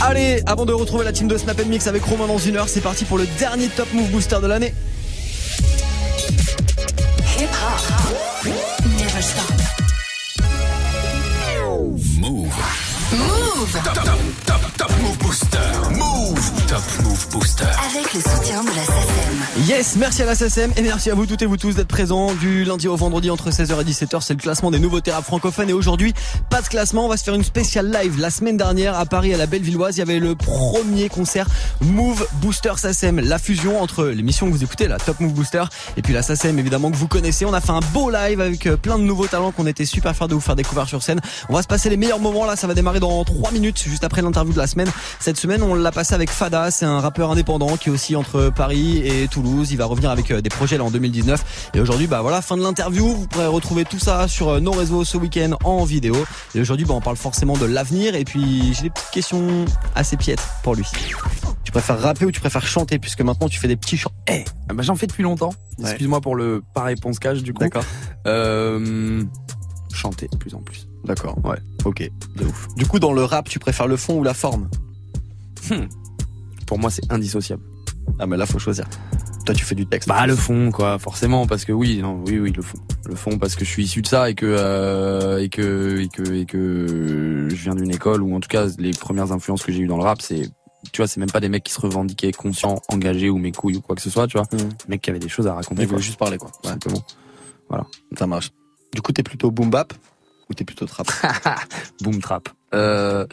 Allez, avant de retrouver la team de Snap Mix avec Romain dans une heure, c'est parti pour le dernier Top Move Booster de l'année. Move. Move. Top, top, top, top Move Booster. Move. Top Move Booster. Avec le soutien de la. Yes, merci à la SSM et merci à vous toutes et vous tous d'être présents du lundi au vendredi entre 16h et 17h. C'est le classement des nouveaux rap francophones et aujourd'hui, pas de classement. On va se faire une spéciale live. La semaine dernière, à Paris, à la Bellevilloise, il y avait le premier concert Move Booster SACEM. La fusion entre l'émission que vous écoutez, la Top Move Booster, et puis la SACEM, évidemment, que vous connaissez. On a fait un beau live avec euh, plein de nouveaux talents qu'on était super fiers de vous faire découvrir sur scène. On va se passer les meilleurs moments là. Ça va démarrer dans 3 minutes, juste après l'interview de la semaine. Cette semaine, on l'a passé avec Fada. C'est un rappeur indépendant qui est aussi entre Paris et Toulouse. Il va revenir avec euh, des projets là en 2019. Et aujourd'hui, bah voilà, fin de l'interview. Vous pourrez retrouver tout ça sur euh, nos réseaux ce week-end en vidéo. Et aujourd'hui, bah, on parle forcément de l'avenir. Et puis, j'ai des petites questions assez piètres pour lui. Tu préfères rapper ou tu préfères chanter? Puisque maintenant tu fais des petits chants. Eh, ah bah, j'en fais depuis longtemps. Ouais. Excuse-moi pour le pas réponse cash du coup. D'accord. Euh, chanter de plus en plus. D'accord. Ouais. Ok. De ouf. Du coup, dans le rap, tu préfères le fond ou la forme? Pour moi, c'est indissociable. Ah, mais là, faut choisir. Toi, tu fais du texte. Bah le fond quoi, forcément parce que oui, non, oui oui le fond, le fond parce que je suis issu de ça et que euh, et que et que et que je viens d'une école où en tout cas les premières influences que j'ai eues dans le rap c'est tu vois c'est même pas des mecs qui se revendiquaient conscients, engagés ou mes couilles ou quoi que ce soit tu vois, des mecs qui avaient des choses à raconter Il quoi, faut juste parler, quoi. tout simplement. Ça marche. Du coup, t'es plutôt boom bap? Ou t'es plutôt trap Boom trap. Euh,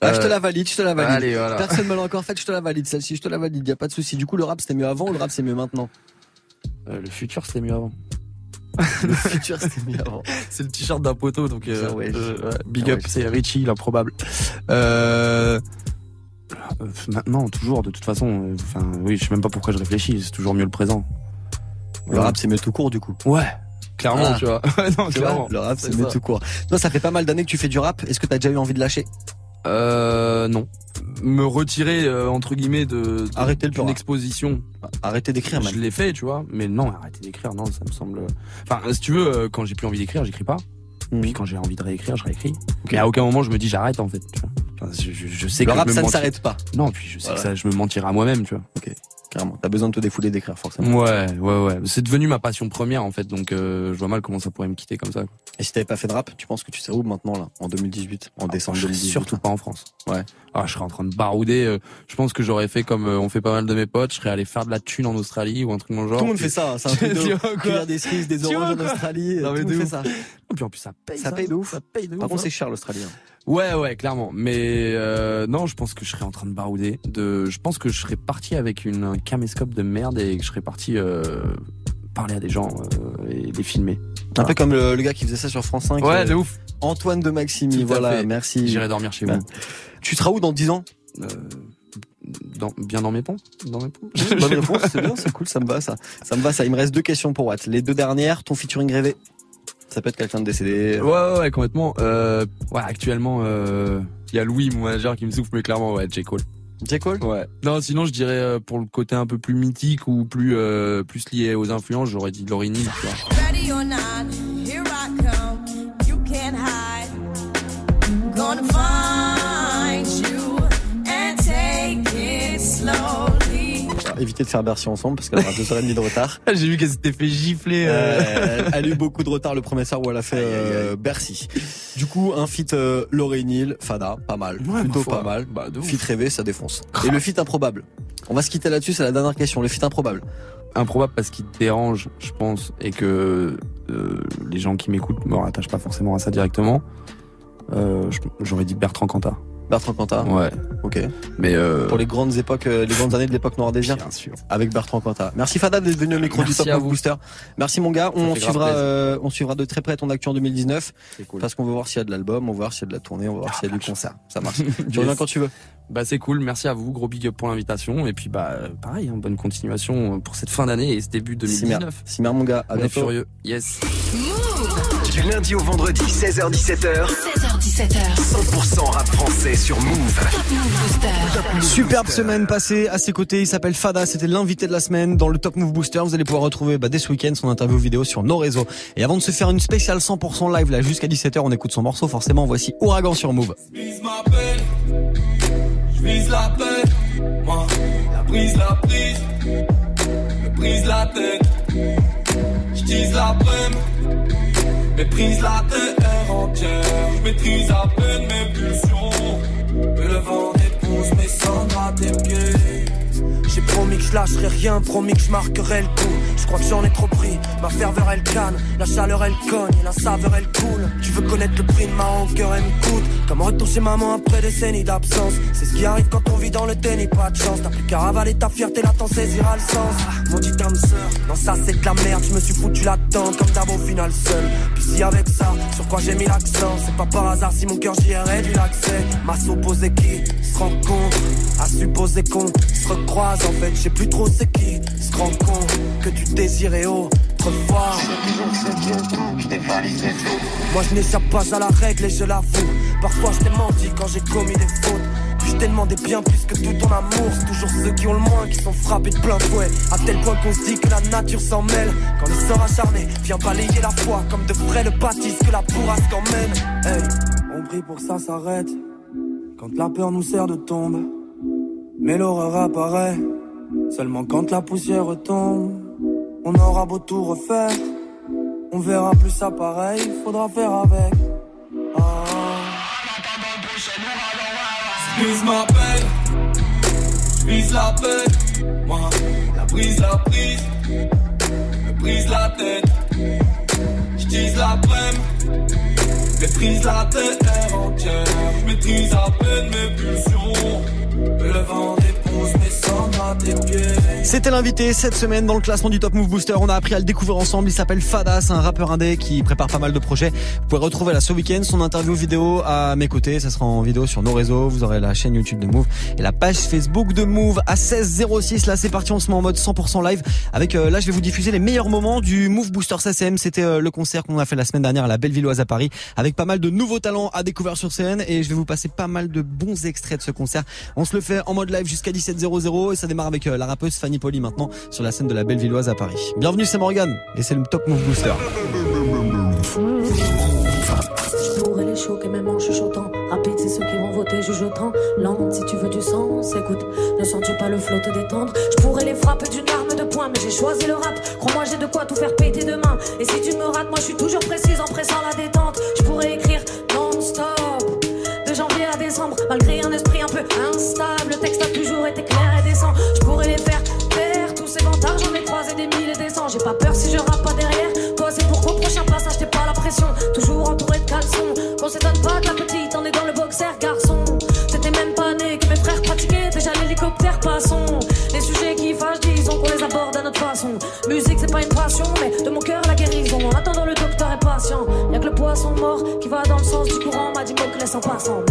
Ah, je te la valide, je te la valide. Allez voilà. Personne me l'a encore fait, je te la valide. Celle-ci, je te la valide. Y a pas de souci. Du coup, le rap, c'était mieux avant ou le rap, c'est mieux maintenant? Euh, le futur c'était mieux avant. Le futur, c'était mieux avant. C'est le t-shirt d'un poteau, donc euh, ouais. ouais, big up, c'est Richie, l'improbable. Euh, euh, maintenant, toujours, de toute façon, enfin, oui, je sais même pas pourquoi je réfléchis, c'est toujours mieux le présent. Le rap, c'est mieux tout court, du coup. Ouais, clairement, Ah. tu vois. Non, Tu vois, clairement. le rap, c'est tout court. Toi, ça fait pas mal d'années que tu fais du rap. Est-ce que t'as déjà eu envie de lâcher? Euh, non. Me retirer, euh, entre guillemets, de, de- Arrêter le rap. exposition. Arrêtez d'écrire, Je l'ai fait, tu vois, mais non, arrêter d'écrire, non, ça me semble. Enfin, si tu veux, euh, quand j'ai plus envie d'écrire, j'écris pas. Mhm. Puis quand j'ai envie de réécrire, je réécris. Mais à aucun moment je me dis j'arrête en fait. Tu vois. Enfin, je, je- sais Le que rap, je me ça ne s'arrête pas. Non, puis je sais Voilà. que ça, je me mentirai à moi-même, tu vois. Carrément. T'as besoin de te défouler d'écrire, forcément. Ouais, ouais, ouais. C'est devenu ma passion première en fait, donc euh, je vois mal comment ça pourrait me quitter comme ça. quoi. Et si t'avais pas fait de rap, tu penses que tu serais où maintenant, là, en 2018, en décembre Je serais 2018 surtout pas en France. Ouais. Ah, je serais en train de barouder. euh, je pense que j'aurais fait comme euh, on fait pas mal de mes potes. Je serais allé faire de la thune en Australie ou un truc dans le genre. Tout le monde fait ça, c'est un truc de des cerises, des oranges en Australie, Non, tout mais le de monde fait ça. Et puis en plus ça paye. Ça paye de ouf. Ça paye de ouf. Par contre, hein. c'est cher l'Australie. Ouais, ouais, clairement. Mais euh, non, je pense que je serais en train de barouder. De, je pense que je serais parti avec une un caméscope de merde et que je serais parti euh, parler à des gens euh, et les filmer. Un peu comme le, le gars qui faisait ça sur France 5. Ouais, de ouf. Antoine de Maximi, voilà, fait. merci. J'irai dormir chez Ouais. vous. Tu seras où dans 10 ans? Dans, bien dans mes ponts Dans mes ponts Bonne réponse, c'est bien, c'est cool, ça me va ça. Ça me va ça. Il me reste deux questions pour Watt. Les deux dernières, ton featuring rêvé? Ça peut être quelqu'un de décédé. Ouais, ouais, ouais, complètement. Euh, ouais, actuellement, euh, il y a Louis, mon manager, qui me souffle, mais clairement, ouais, J. Cole. J. Cole? Ouais. Non, sinon, je dirais euh, pour le côté un peu plus mythique ou plus euh, plus lié aux influences, j'aurais dit Laurie Neal, tu vois. Ready or not, here I come. You can't hide. Gonna find Évitez de faire Bercy ensemble parce qu'elle aura deux heures et demie de retard. J'ai vu qu'elle s'était fait gifler. Euh, elle a eu beaucoup de retard le premier soir où elle a fait euh, Bercy. Du coup, un feat euh, Laurie Neal, Fada, pas mal. Ouais, Plutôt pas mal. Bah. Feat rêvé, ça défonce. Et le feat improbable. On va se quitter là-dessus, c'est la dernière question. Le feat improbable. Improbable parce qu'il te dérange, je pense, et que euh, les gens qui m'écoutent me rattachent pas forcément à ça directement. Euh, J'aurais dit Bertrand Cantat. Bertrand Cantat. Ouais. Ok. Mais euh, Pour les grandes époques, euh, les grandes années de l'époque Noir Désir. bien sûr. Avec Bertrand Cantat. Merci Fada d'être venu au micro Merci du Top. Booster. Merci mon gars. On suivra, euh, on suivra de très près ton actu en 2019 C'est cool. parce qu'on veut voir s'il y a de l'album, on va voir s'il y a de la tournée, on va voir s'il y a du concert. Ça marche. tu reviens quand tu veux. Bah c'est cool, merci à vous, gros big up pour l'invitation et puis bah pareil, hein, bonne continuation pour cette fin d'année et ce début Cimer. 2019. Cimer mon gars. À On est furieux. Yes. Du lundi au vendredi, 16h-17h, 16h17h. 100% rap français sur Move. Top Move Booster. Superbe semaine passée à ses côtés. Il s'appelle Fada. C'était l'invité de la semaine dans le Top Move Booster. Vous allez pouvoir retrouver bah, dès ce week-end son interview vidéo sur nos réseaux. Et avant de se faire une spéciale 100% live là jusqu'à 17h, on écoute son morceau. Forcément, voici Ouragan sur Move. vise ma peine, je vise la paix, moi, la brise, la prise, me brise la tête, je la méprise la terre entière, je maîtrise à peine mes pulsions, le vent dépose mes cendres à tes pieds. Promis que je lâcherai rien, promis que je marquerai le coup. Je crois que j'en ai trop pris. Ma ferveur elle canne, la chaleur elle cogne, et la saveur elle coule. Tu veux connaître le prix de ma rancœur, elle me coûte. Comme retour chez maman après des décennies d'absence. C'est ce qui arrive quand on vit dans le déni, pas de chance. T'as plus qu'à ravaler ta fierté, là t'en saisiras le sens. Mon dit âme sœur, non ça c'est de la merde. Je me suis foutu là-dedans comme d'hab au final seul. Puis si avec ça, sur quoi j'ai mis l'accent, c'est pas par hasard si mon cœur j'y ai réduit l'accès. Ma supposé qui se rencontre, à supposer qu'on se recroise. En fait, je sais plus trop c'est qui se rend compte que tu désirais autrefois. Moi je n'échappe pas à la règle et je l'avoue. Parfois je t'ai menti quand j'ai commis des fautes. Puis je t'ai demandé bien plus que tout ton amour. C'est toujours ceux qui ont le moins qui sont frappés de plein fouet. À tel point qu'on se dit que la nature s'en mêle. Quand le sort acharné vient balayer la foi comme de frais le bâtisse que la bourrasque emmène. Hey, on prie pour que ça s'arrête. Quand la peur nous sert de tombe. Mais l'horreur apparaît seulement quand la poussière tombe. On aura beau tout refaire, on verra plus ça pareil, faudra faire avec. Ah. Ma peine, je vise la paix, moi, la brise, la prise, me brise la tête, je tease la brème, maîtrise la terre entière, je maîtrise à peine mes pulsions, le vent dépose C'était l'invité cette semaine dans le classement du Top Move Booster. On a appris à le découvrir ensemble. Il s'appelle Fada, c'est un rappeur indé qui prépare pas mal de projets. Vous pouvez retrouver là ce week-end son interview vidéo à mes côtés. Ça sera en vidéo sur nos réseaux. Vous aurez la chaîne YouTube de Move et la page Facebook de Move à 16.06. Là, c'est parti. On se met en mode 100% live avec, euh, là, je vais vous diffuser les meilleurs moments du Move Booster SSM. C'était euh, le concert qu'on a fait la semaine dernière à la Bellevilloise à Paris avec pas mal de nouveaux talents à découvrir sur scène et je vais vous passer pas mal de bons extraits de ce concert. On se le fait en mode live jusqu'à 17.00 et ça démarre avec euh, la rappeuse Fanny Poli maintenant sur la scène de la Bellevilloise à Paris. Bienvenue, c'est Morgan et c'est le Top Move Booster. Je pourrais les choquer même en chuchotant Rapide c'est ceux qui vont voter jugeotant Lente si tu veux du sens Écoute, ne sens-tu pas le flot te détendre Je pourrais les frapper d'une arme de poing Mais j'ai choisi le rap. Crois-moi j'ai de quoi tout faire péter demain. Et si tu me rates moi je suis toujours précise en pressant la détente. Je pourrais écrire J'ai pas peur si je rappe pas derrière. C'est pour qu'au prochain passage t'es pas la pression. Toujours entouré de caleçons. Qu'on s'étonne pas que la petite en est dans le boxer garçon. T'étais même pas né que mes frères pratiquaient Déjà l'hélicoptère passons Les sujets qui fâchent disons qu'on les aborde à notre façon. Musique c'est pas une passion mais de mon cœur la guérison. En attendant le docteur est patient. Y'a que le poisson mort qui va dans le sens du courant. M'a dit que laisse en passant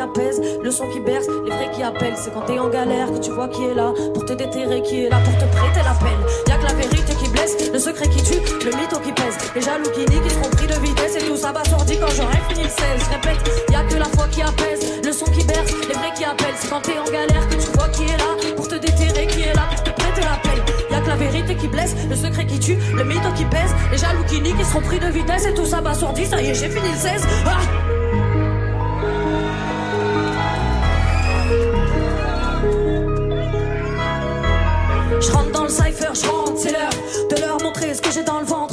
apaise Le son qui berce Les vrais qui appellent. C'est quand t'es en galère que tu vois qui est là Pour te déterrer qui est là Pour te prêter l'appel Y'a que la vérité qui blesse Le secret qui tue Le mytho qui pèse. Les jaloux qui nient Qui seront pris de vitesse Et tout ça s'abasourdi quand j'aurai fini le 16 Je répète Y'a que la foi qui apaise Le son qui berce Les vrais qui appellent. C'est quand t'es en galère que tu vois qui est là Pour te déterrer qui est là Pour te prêter l'appel Y'a que la vérité qui blesse Le secret qui tue Le mytho qui pèse. Les jaloux qui nient Qui seront pris de vitesse Et tout ça s'abasourdi Ça y est j'ai fini le 16 ah ce que j'ai dans le ventre.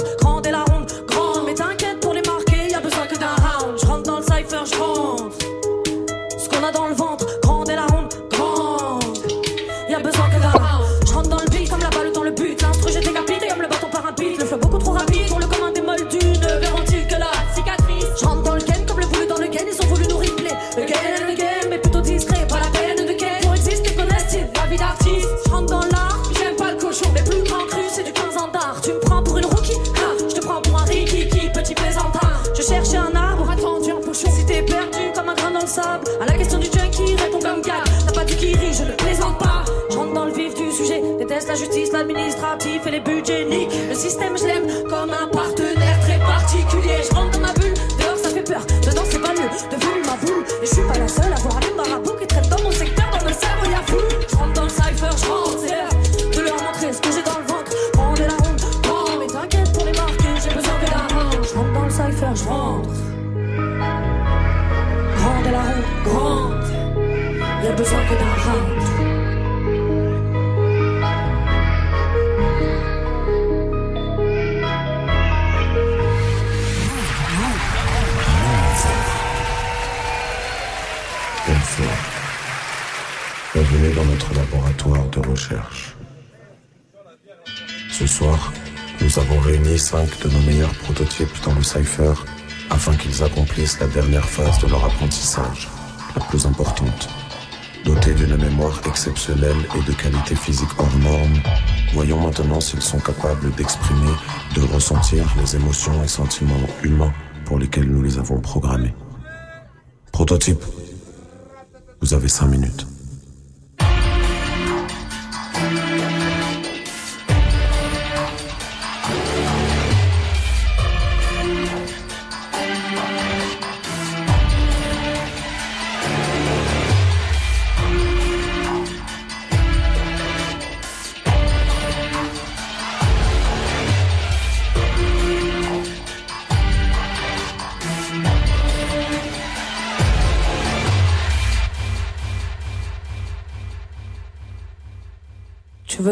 L'administratif et les budgets niques. Le système, je l'aime comme un partenaire de nos meilleurs prototypes dans le Cypher afin qu'ils accomplissent la dernière phase de leur apprentissage, la plus importante. Dotés d'une mémoire exceptionnelle et de qualité physique hors norme, voyons maintenant s'ils sont capables d'exprimer, de ressentir les émotions et sentiments humains pour lesquels nous les avons programmés. Prototype, vous avez cinq minutes.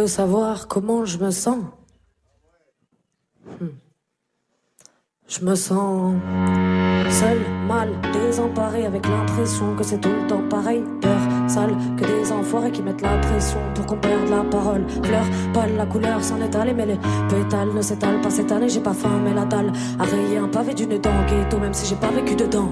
Savoir comment je me sens Hmm. Je me sens seul, mal, désemparé, avec l'impression que c'est tout le temps pareil. Peur, sale, que des enfoirés qui mettent la pression pour qu'on perde la parole. Fleur, pâle, la couleur s'en est allée, mais les pétales ne s'étalent pas cette année. J'ai pas faim, mais la dalle a rayé un pavé d'une dent ghetto, même si j'ai pas vécu dedans.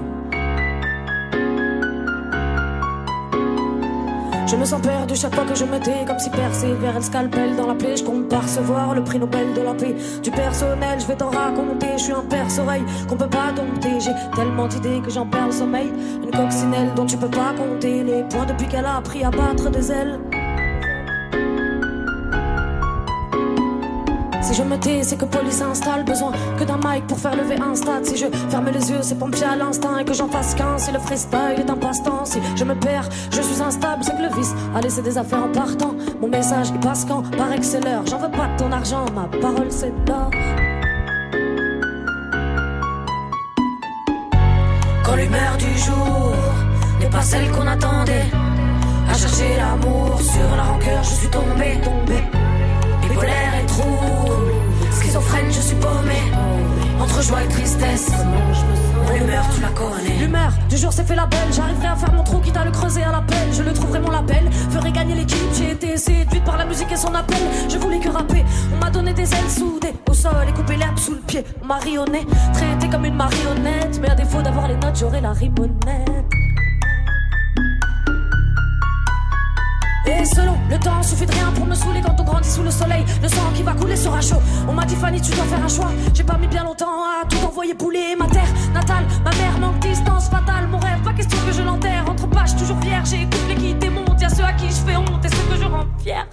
Je me sens perdu chaque fois que je me tais, comme si persévère le scalpel dans la plaie. Je compte pas recevoir le prix Nobel de la paix. Du personnel, je vais t'en raconter. Je suis un perce-oreille qu'on peut pas dompter. J'ai tellement d'idées que j'en perds le sommeil. Une coccinelle dont tu peux pas compter les points depuis qu'elle a appris à battre des ailes. Je me tais, c'est que police s'installe. Besoin que d'un mic pour faire lever un stade. Si je ferme les yeux, c'est pompier à l'instinct et que j'en fasse qu'un. Si le freestyle est un passe-temps, si je me perds, je suis instable. C'est que le vice a laissé des affaires en partant. Mon message, il passe quand c'est l'heure. J'en veux pas de ton argent, ma parole c'est d'or. Quand l'humeur du jour n'est pas celle qu'on attendait. À chercher l'amour sur la rancœur, je suis tombé, tombé. Bipolaire et trouble, je suis paumé. Entre joie et tristesse, mon humeur, tu la connais. L'humeur du jour s'est fait la belle. J'arriverai à faire mon trou, quitte à le creuser à l'appel. Je le trouverai mon label, ferai gagner l'équipe. J'ai été séduite par la musique et son appel. Je voulais que rapper. On m'a donné des ailes soudées au sol et coupé l'herbe sous le pied. On m'a rayonné, traité comme une marionnette. Mais à défaut d'avoir les notes, j'aurai la ribbonnette. Et selon le temps suffit de rien pour me saouler quand on grandit sous le soleil. Le sang qui va couler sera chaud. On m'a dit Fanny, tu dois faire un choix. J'ai pas mis bien longtemps à tout envoyer pouler. Ma terre natale, ma mère manque distance fatale. Mon rêve, pas question que je l'enterre. Entre pages, toujours vierge. J'écoute les qui démontent. Y'a ceux à qui je fais honte et ceux que je rends fiers.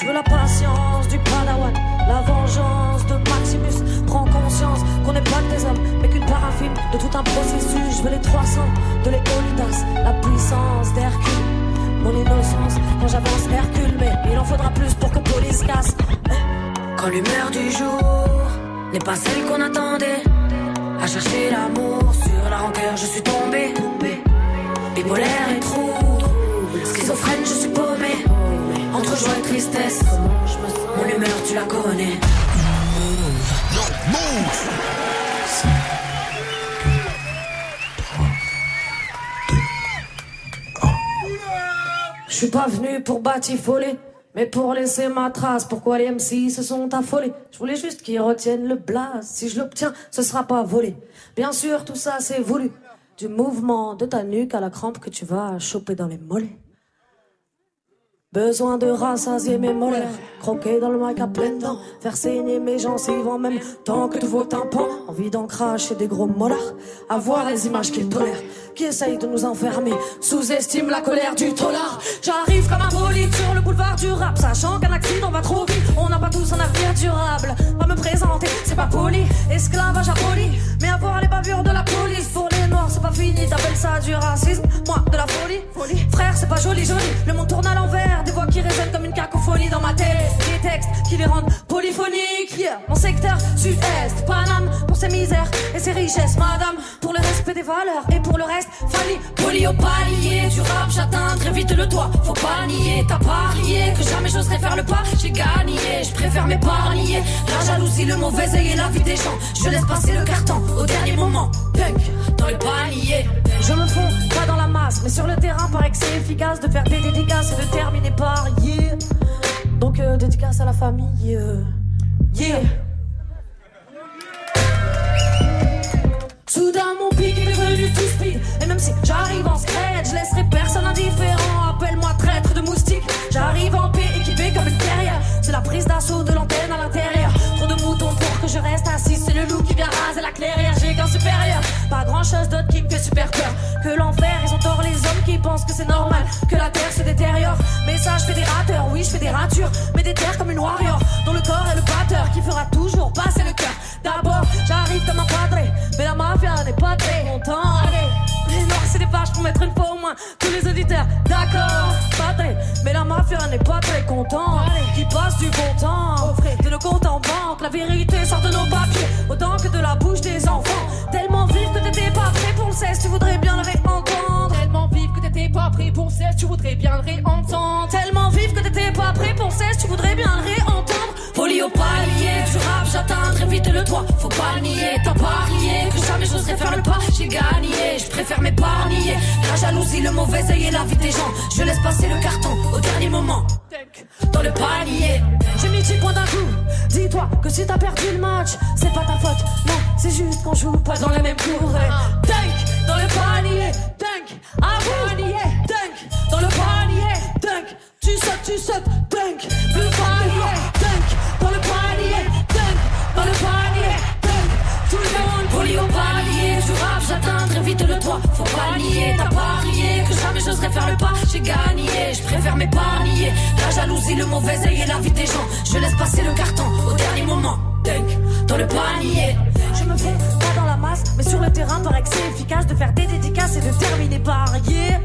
Je veux la patience du padawan, la vengeance de Maximus. Prends conscience qu'on n'est pas que des hommes, mais qu'une part infime de tout un processus. Je veux les 300 de Léonidas, la puissance d'Hercule. Mon innocence quand j'avance Hercule, mais il en faudra plus pour que police casse. Quand l'humeur du jour n'est pas celle qu'on attendait, à chercher l'amour sur la rancœur, je suis tombé. Bipolaire et trouble, schizophrène, je suis paumé. Entre joie et tristesse, mon humeur, tu la connais. Suis pas venu pour batifoler, mais pour laisser ma trace. Pourquoi les MC se sont affolés Je voulais juste qu'ils retiennent le blaze. Si je l'obtiens, ce sera pas volé. Bien sûr, tout ça c'est voulu. Du mouvement de ta nuque à la crampe que tu vas choper dans les mollets. Besoin de rassasier mes molaires, croquer dans le mic à dents, faire saigner mes gencives en même temps que tous vos tympans. Envie d'en cracher des gros molars, avoir les images qu'ils tolèrent, qui essayent de nous enfermer, sous-estime la colère du tolard. J'arrive comme un bolide sur le boulevard du rap, sachant qu'un accident va trop vite, on n'a pas tous un avenir durable. Pas me présenter, c'est pas poli, esclavage aboli, mais avoir les bavures de la police pour les c'est pas fini, t'appelles ça du racisme, moi de la folie. folie. Frère, c'est pas joli, joli, le monde tourne à l'envers, des voix qui résonnent comme une cacophonie dans ma tête, des textes qui les rendent polyphoniques. Yeah. Mon secteur sud-est, Paname, pour ses misères et ses richesses, madame. Pour le respect des valeurs et pour le reste, Fanny. Poli au palier du rap, j'atteins très vite le toit. Faut pas nier, t'as parié que jamais j'oserais faire le pas. J'ai gagné, je préfère m'épargner. La jalousie, le mauvais œil et la vie des gens. Je laisse passer le carton au dernier moment. Punk dans le panier. Je me fonds pas dans la masse, mais sur le terrain, paraît que c'est efficace de faire des dédicaces et de terminer par yeah. Donc, euh, dédicace à la famille. euh, yeah. Soudain mon pic est devenu tout speed. Et même si j'arrive en scred Je laisserai personne indifférent. Appelle-moi traître de moustique J'arrive en paix équipé comme une terrière C'est la prise d'assaut de l'antenne à l'intérieur. Trop de moutons pour que je reste assis. C'est le loup qui vient raser la clairière grand chose d'autre qui me fait super peur. Que l'enfer ils ont tort les hommes qui pensent que c'est normal. Que la terre se détériore. Message fédérateur Oui je fais des ratures. Mais des terres comme une warrior Dont le corps est le batteur Qui fera toujours passer le cœur. D'abord j'arrive comme un padré Mais la mafia n'est pas très content Allez les noirs c'est des pages pour mettre une fois au moins Tous les auditeurs d'accord. Padré Mais la mafia n'est pas très content Qui passe du bon temps De nos comptes en banque. La vérité sort de nos papiers Autant que de la cesse Tu voudrais bien le réentendre. Tellement vive que t'étais pas prêt pour cesse Tu voudrais bien le réentendre. Tellement vive que t'étais pas prêt pour cesse Tu voudrais bien le réentendre. Folie au palier du très vite le toit. Faut pas nier, t'as parié Que jamais j'oserais faire le pas. J'ai gagné, je préfère m'épargner. La jalousie, le mauvais œil et la vie des gens. Je laisse passer le carton au dernier moment. Dans le panier. J'ai mis 10 points d'un coup. Dis-toi que si t'as perdu le match C'est pas ta faute, non C'est juste qu'on joue pas dans les mêmes cours. Et Dunk dans le panier. Dunk. À vous. Dunk dans le panier. Dunk. Tu sautes, tu sautes, dunk, le panier, dunk, dans le panier, le toit, faut pas nier, t'as parié, que jamais j'oserais faire le pas, j'ai gagné, je préfère m'épargner, la jalousie, le mauvais œil et la vie des gens, je laisse passer le carton au dernier moment, dunk, dans le panier. Je me fous pas dans la masse, mais sur le terrain, paraît que c'est efficace de faire des dédicaces et de terminer par yeah.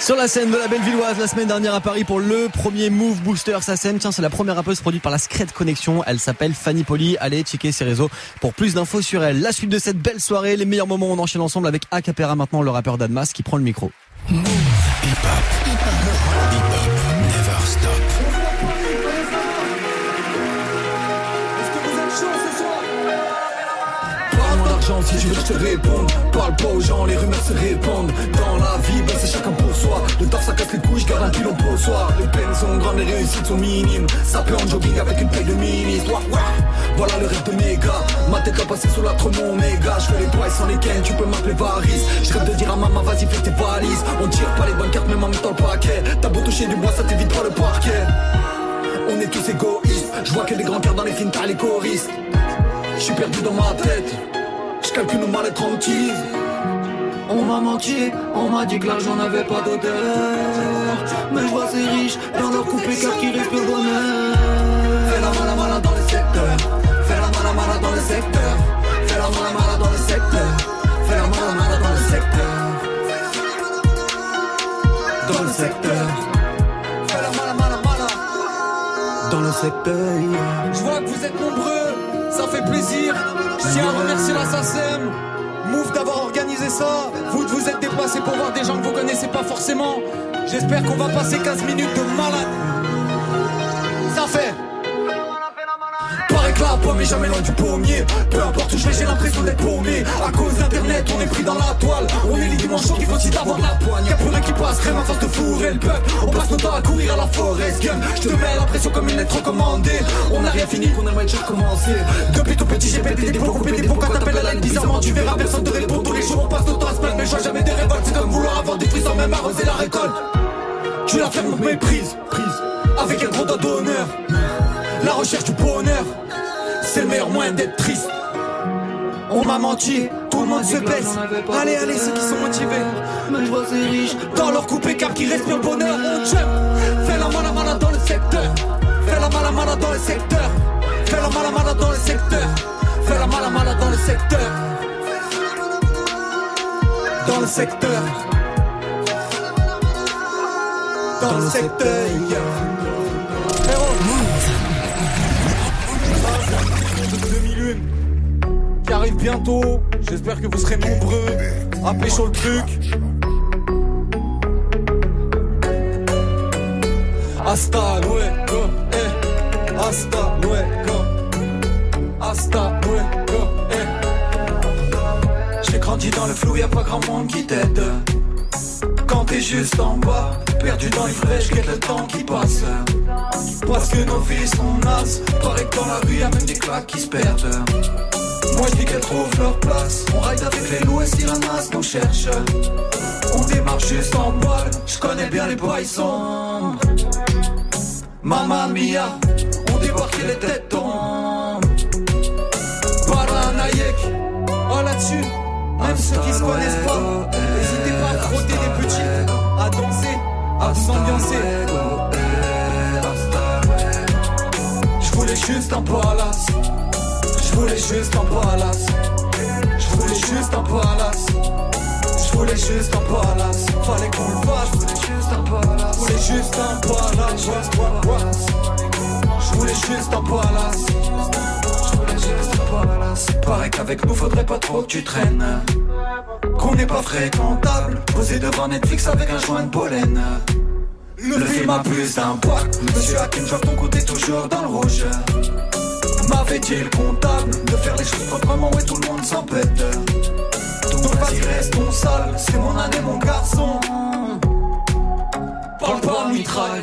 Sur la scène de la Bellevilloise la semaine dernière à Paris pour le premier Move Booster sa scène. Tiens, c'est la première rappeuse produite par la Scred Connection. Elle s'appelle Fanny Poli. Allez checker ses réseaux pour plus d'infos sur elle. La suite de cette belle soirée, les meilleurs moments, on enchaîne ensemble avec Acapera maintenant, le rappeur d'Admas qui prend le micro. Si tu veux que je te réponde Parle pas aux gens, les rumeurs se répandent. Dans la vie, ben c'est chacun pour soi. Le taf ça casse les couilles, garde un pilon pour le soir. Les peines sont grandes, les réussites sont minimes. Ça peut en jogging avec une paille de ministre. Voilà le rêve de mes gars. Ma tête a passé sous la mon méga. Je fais les doigts sans les gains, tu peux m'appeler Varis Je rêve de dire à maman, vas-y fais tes valises. On tire pas les bonnes cartes, même en mettant le paquet. T'as beau toucher du bois, ça t'évite pas le parquet. On est tous égoïstes. Je vois que des grands cœurs dans les films, t'as les choristes. Je suis perdu dans ma tête, nos mal-être en tease. On m'a menti, on m'a dit que l'argent n'avait pas d'odeur. Mais je vois ces riches dans leur coupé car qui respirent le bonheur. Fais la mala mala dans le secteur, fais la mala mala dans le secteur, fais la mala mala dans le secteur, fais la mala mala dans le secteur. Dans le secteur, fais la mala mala mala dans le secteur. Je vois que vous êtes nombreux, fait plaisir. Je tiens à remercier la SACEM, Move d'avoir organisé ça. Vous vous êtes déplacés pour voir des gens que vous connaissez pas forcément. J'espère qu'on va passer 15 minutes de malade. Ça fait. Est jamais loin du pommier. Peu importe où je vais j'ai l'impression d'être paumé. À cause d'internet on est pris dans la toile. On est les dimanches qu'il faut aussi d'avoir la poigne. Y'a rien qui passe crème à force de fourrer le peuple. On passe notre temps à courir à la forest gun. Je te mets la pression comme une lettre recommandée. On n'a rien fini qu'on aimerait déjà recommencer. Depuis tout petit j'ai pété des pots coupé des Quand t'appelles à l'aide bizarrement tu verras personne te répond Tous les jours on passe notre temps à se plaindre Mais je jamais des révoltes C'est comme vouloir avoir des fruits sans même arroser la récolte. Tu la fermes méprise prise. Avec un gros doigt d'honneur. La recherche du bonheur c'est le meilleur moyen d'être triste. On m'a menti, tout le monde se baisse. Allez, allez, ceux qui sont motivés. Mais dans leur coupé cap qui respirent le bonheur. On jump. Fais la mala mala dans le secteur. Fais la mala mala dans le secteur. Fais la mala mala dans le secteur. Fais la dans le secteur. Dans le secteur. Dans le secteur. Frérot. 2001. Arrive bientôt. J'espère que vous serez nombreux à pécho le truc. Hasta luego, eh. Hasta luego. Hasta luego, eh. J'ai grandi dans le flou, y a pas grand monde qui t'aide. Quand t'es juste en bas, perdu dans les flèches, guette le temps qui passe. Parce que nos vies sont nazes. Paraît que dans la rue, y a même des claques qui se perdent. Moi je dis qu'elles trouvent leur place. On ride avec les loups et si la masse nous cherche. On démarre juste en balle. Je connais bien les boys sombres. Mamma mia, on débarque et les têtes tombent. Paranaïek, Oh là-dessus, même ceux qui se connaissent pas, n'hésitez pas à frotter les petites, à danser, à vous ambiancer. Je voulais juste un palace. Je voulais juste un palace. Je voulais juste un palace. Je voulais juste un palace. Fallait qu'on le fasse, Je voulais juste un palace. je voulais juste un palace. Je voulais juste un palace. Je juste un palace. Paraît qu'avec nous faudrait pas trop que tu traînes. Qu'on n'est pas fréquentable. Posé devant Netflix avec un joint de pollen. Le film a plus d'impact. Monsieur Hakim, je ton côté toujours dans le rouge. M'avait dit le comptable de faire les choses proprement, ouais, tout le monde s'en pète. Donc vas-y, restons sale, c'est mon année, mon garçon. Parle pas mitraille,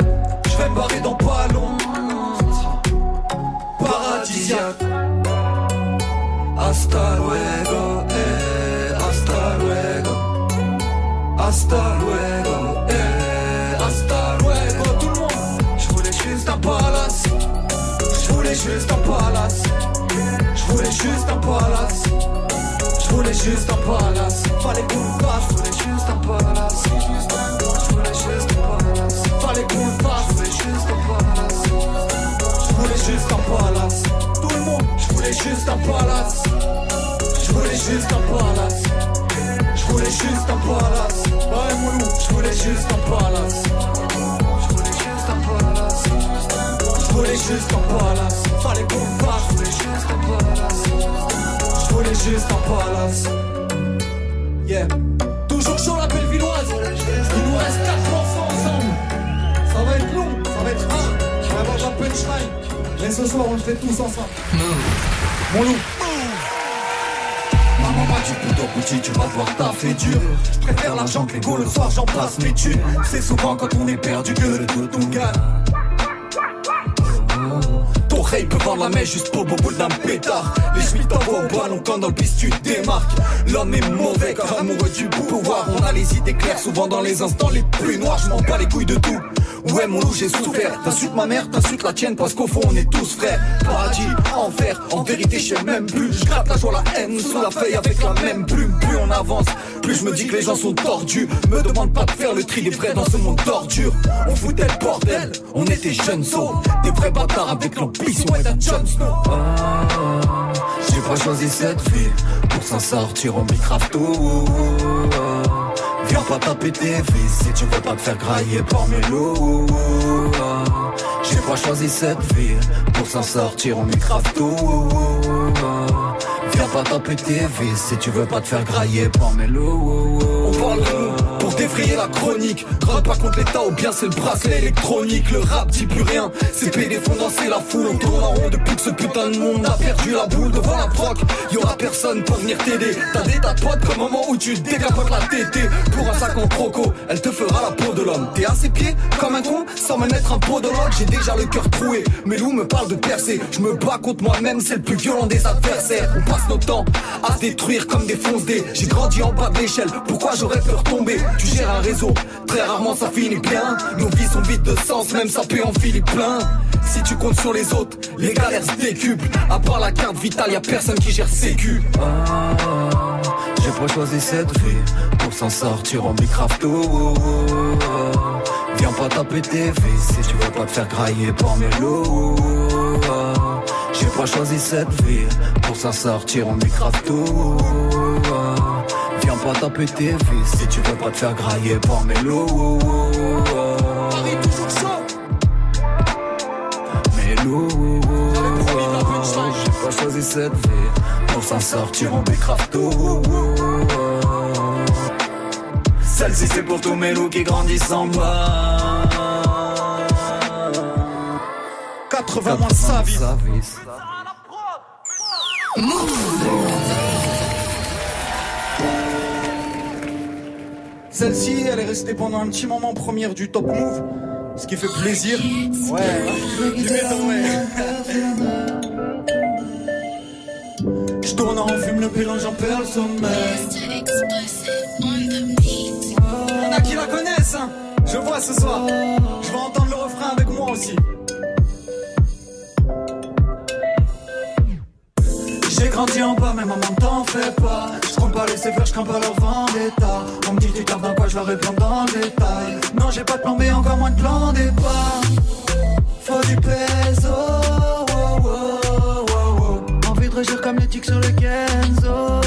je vais me barrer dans pas long. Paradisiaque. Hasta luego, eh, hasta luego. Hasta luego, voulais juste un palace. Je voulais juste un palace. Je voulais juste un palace. Fallait qu'on le fasse. Je voulais juste un palace. Je voulais juste un palace. Fallait qu'on le fasse. Je voulais juste un palace. Je voulais juste un palace. Tout le monde. Je voulais juste un palace. Je voulais juste un palace. Je voulais juste un palace. Ouais, mon loup. Je voulais juste un palace. Voulais juste un palace. Fallait qu'on le fasse. Je voulais juste un palace. Je voulais juste un palace. Yeah. Toujours chaud la belle villoise. Il nous reste 4 morceaux ensemble. Ça va être long, ça va être hard. Je vais avoir un punchline. Mais ce soir, on le fait tous ensemble. Mon loup. Maman m'a dit plutôt petit, tu vas voir t'as fait dur Je préfère l'argent que les go le soir, j'en passe mes thunes C'est souvent quand on est perdu que le on gagne rey peut vendre la mèche juste pour bout d'un pétard. Les schmitts t'envoient au ballon quand dans le piste tu démarques. L'homme est mauvais car amoureux du pouvoir. On a les idées claires souvent dans les instants les plus noirs. Je m'en bats les couilles de tout Ouais mon loup j'ai souffert. T'insultes ma mère, t'insultes la tienne Parce qu'au fond on est tous frères. Paradis, enfer, en vérité je sais même plus. Je gratte la joie, la haine sous la feuille avec la même plume. Plus on avance, plus je me dis que les gens sont tordus. Me demande pas de faire le tri des vrais dans ce monde d'ordure On foutait le bordel, on était jeunes sauts. Des vrais bâtards avec l'ambition d'un Jon Snow. J'ai pas choisi cette vie Pour s'en sortir en micrafto Viens pas taper tes vis si tu veux pas te faire grailler par mes loups. J'ai pas choisi cette vie pour s'en sortir en micrafto Viens pas taper tes vis si tu veux pas te faire grailler par mes loups. On défrayer la chronique. Gratte pas contre l'état ou bien c'est le bracelet électronique. Le rap dit plus rien, c'est PD font danser la foule On tourne en rond depuis que ce putain de monde a perdu la boule devant la proc Y'aura personne pour venir t'aider. T'as des tas de potes comme moment où tu décapotes la tétée. Pour un sac en croco, elle te fera la peau de l'homme. T'es à ses pieds comme un con sans me mettre un podologue J'ai déjà le cœur troué, mes loups me parlent de percer Je me bats contre moi-même, c'est le plus violent des adversaires. On passe notre temps à se détruire comme des fonce-dés J'ai grandi en bas de l'échelle, pourquoi j'aurais peur tomber? Gères un réseau, très rarement ça finit bien. Nos vies sont vides de sens, même ça peut en plein Si tu comptes sur les autres, les galères se décuplent. À part la carte vitale, y a personne qui gère sécu J'ai pas choisi cette vie pour s'en sortir en micrafto Viens pas taper tes vis si tu veux pas te faire grailler par mes J'ai pas choisi cette vie pour s'en sortir en micrafto Pas taper tes vis si tu veux pas te faire grailler par mes loups Paris toujours chaud. Mes loups J'ai pas choisi cette vie. Pour s'en sortir on décrave tout. Celle-ci c'est pour tous mes loups qui grandissent en bas 80 mois sa vie. Celle-ci, elle est restée pendant un petit moment première du top move, ce qui fait plaisir. Ouais, m'étonnes, ouais. Je tourne en fume le bilan, j'en perds le sommeil. Y'en a qui la connaissent, hein. Je vois ce soir. Je vais entendre le refrain avec moi aussi. J'ai grandi en bas, mais maman t'en fais pas. Pas laisser faire, je crains pas leur vendetta. On me dit tu gardes dans quoi, je leur réponds dans le détail. Non, j'ai pas de plan, mais encore moins de plan départ. Faut du peso. oh, oh, oh. Envie de régir comme les tics sur le Kenzo.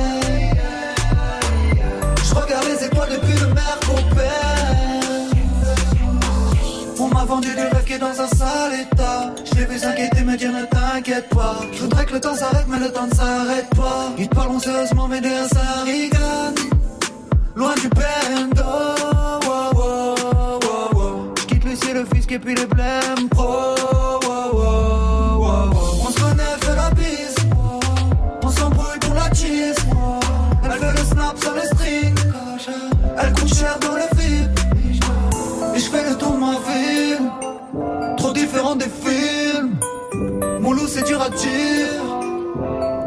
vendu du rêve qui est dans un sale état. Je l'ai vu s'inquiéter, me dire ne t'inquiète pas. Je voudrais que le temps s'arrête, mais le temps ne s'arrête pas. Ils te parlent sérieusement, mais derrière ça rigole. Loin du bendo. wow, wow, wow, wow. Quitte le ciel, le fisc et puis les blèmes pro. On se connaît, fait la bise. On s'embrouille pour la cheese. Elle fait le snap sur le string. Elle coûte cher dans le dur à dire.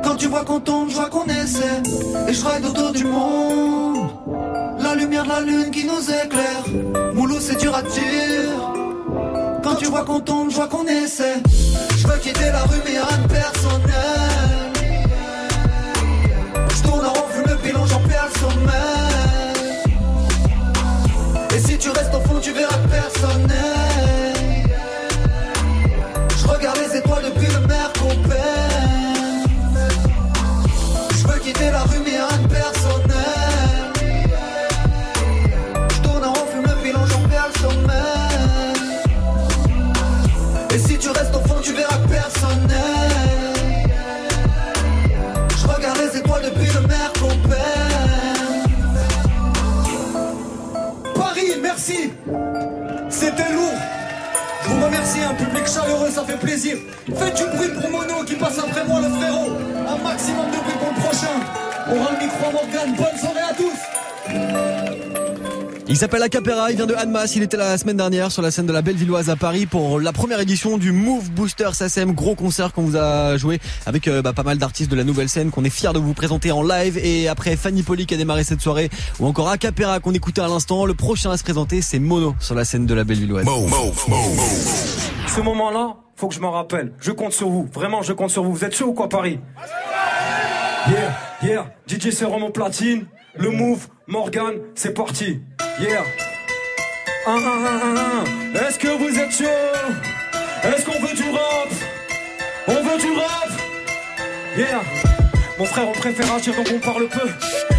Quand tu vois qu'on tombe, je vois qu'on essaie. Et je ride autour du monde. La lumière de la lune qui nous éclaire. Mon loup, c'est dur à dire. Quand tu vois qu'on tombe, je vois qu'on essaie. Je veux quitter la rue, mais rien de personnel. Je tourne en rond, fume le pilon, j'en perds le sommeil. Et si tu restes au fond, tu verras que personne n'est. Je regarde les étoiles depuis le mer la rue, mais rien. Je tourne en rond, fume le pilon, j'en perds le sommeil. Et si tu restes au fond, tu verras que personne. Je regarde les étoiles depuis le mer qu'on. Paris, merci. C'était lourd. Je vous remercie, un public chaleureux, ça fait plaisir. Faites du bruit pour Mono qui passe après moi, le frérot. Un maximum de bruit prochain. On rend le micro à Morgane. Bonne soirée à tous. Il s'appelle Acapera, il vient de Annemasse, il était la semaine dernière sur la scène de la Bellevilloise à Paris pour la première édition du Move Booster SACM, gros concert qu'on vous a joué avec euh, bah, pas mal d'artistes de la nouvelle scène qu'on est fiers de vous présenter en live et après Fanny Poli qui a démarré cette soirée ou encore Acapera qu'on écoutait à l'instant, le prochain à se présenter c'est Mono sur la scène de la Bellevilloise. Ce moment-là, faut que je m'en rappelle. Je compte sur vous. Vraiment, je compte sur vous. Vous êtes chaud ou quoi, Paris? Yeah, yeah. DJ Serum mon platine. Le move, Morgan, c'est parti. Yeah. Un, un, un, un, un. Est-ce que vous êtes chaud Est-ce qu'on veut du rap? On veut du rap? Yeah. Mon frère, on préfère agir donc on parle peu.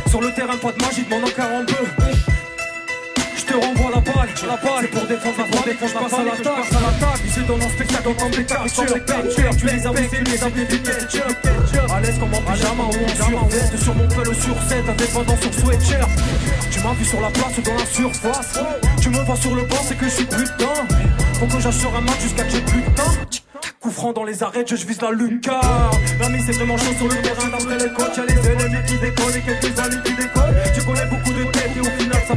Sur le terrain, pas de magie, demande peu. Je te renvoie la balle, la balle. Pour défendre ma famille quand je passe à l'attaque à l'attaque dans un spectacle, dans des caricatures Tu les as fait du ketchup À l'aise comme en pyjama ou en surveste Sur mon pelo sur 7, indépendant sur sweatshirt. Tu m'as vu sur la place ou dans la surface. Tu me vois sur le banc, c'est que je suis putain. Faut que j'assure un match jusqu'à que j'ai plus de temps. Dans les arrêts, je vise la lucarne. L'ami c'est vraiment chaud sur le terrain d'après les coachs Y'a les ennemis qui décollent et quelques amis qui décollent. Tu connais beaucoup de têtes et au ça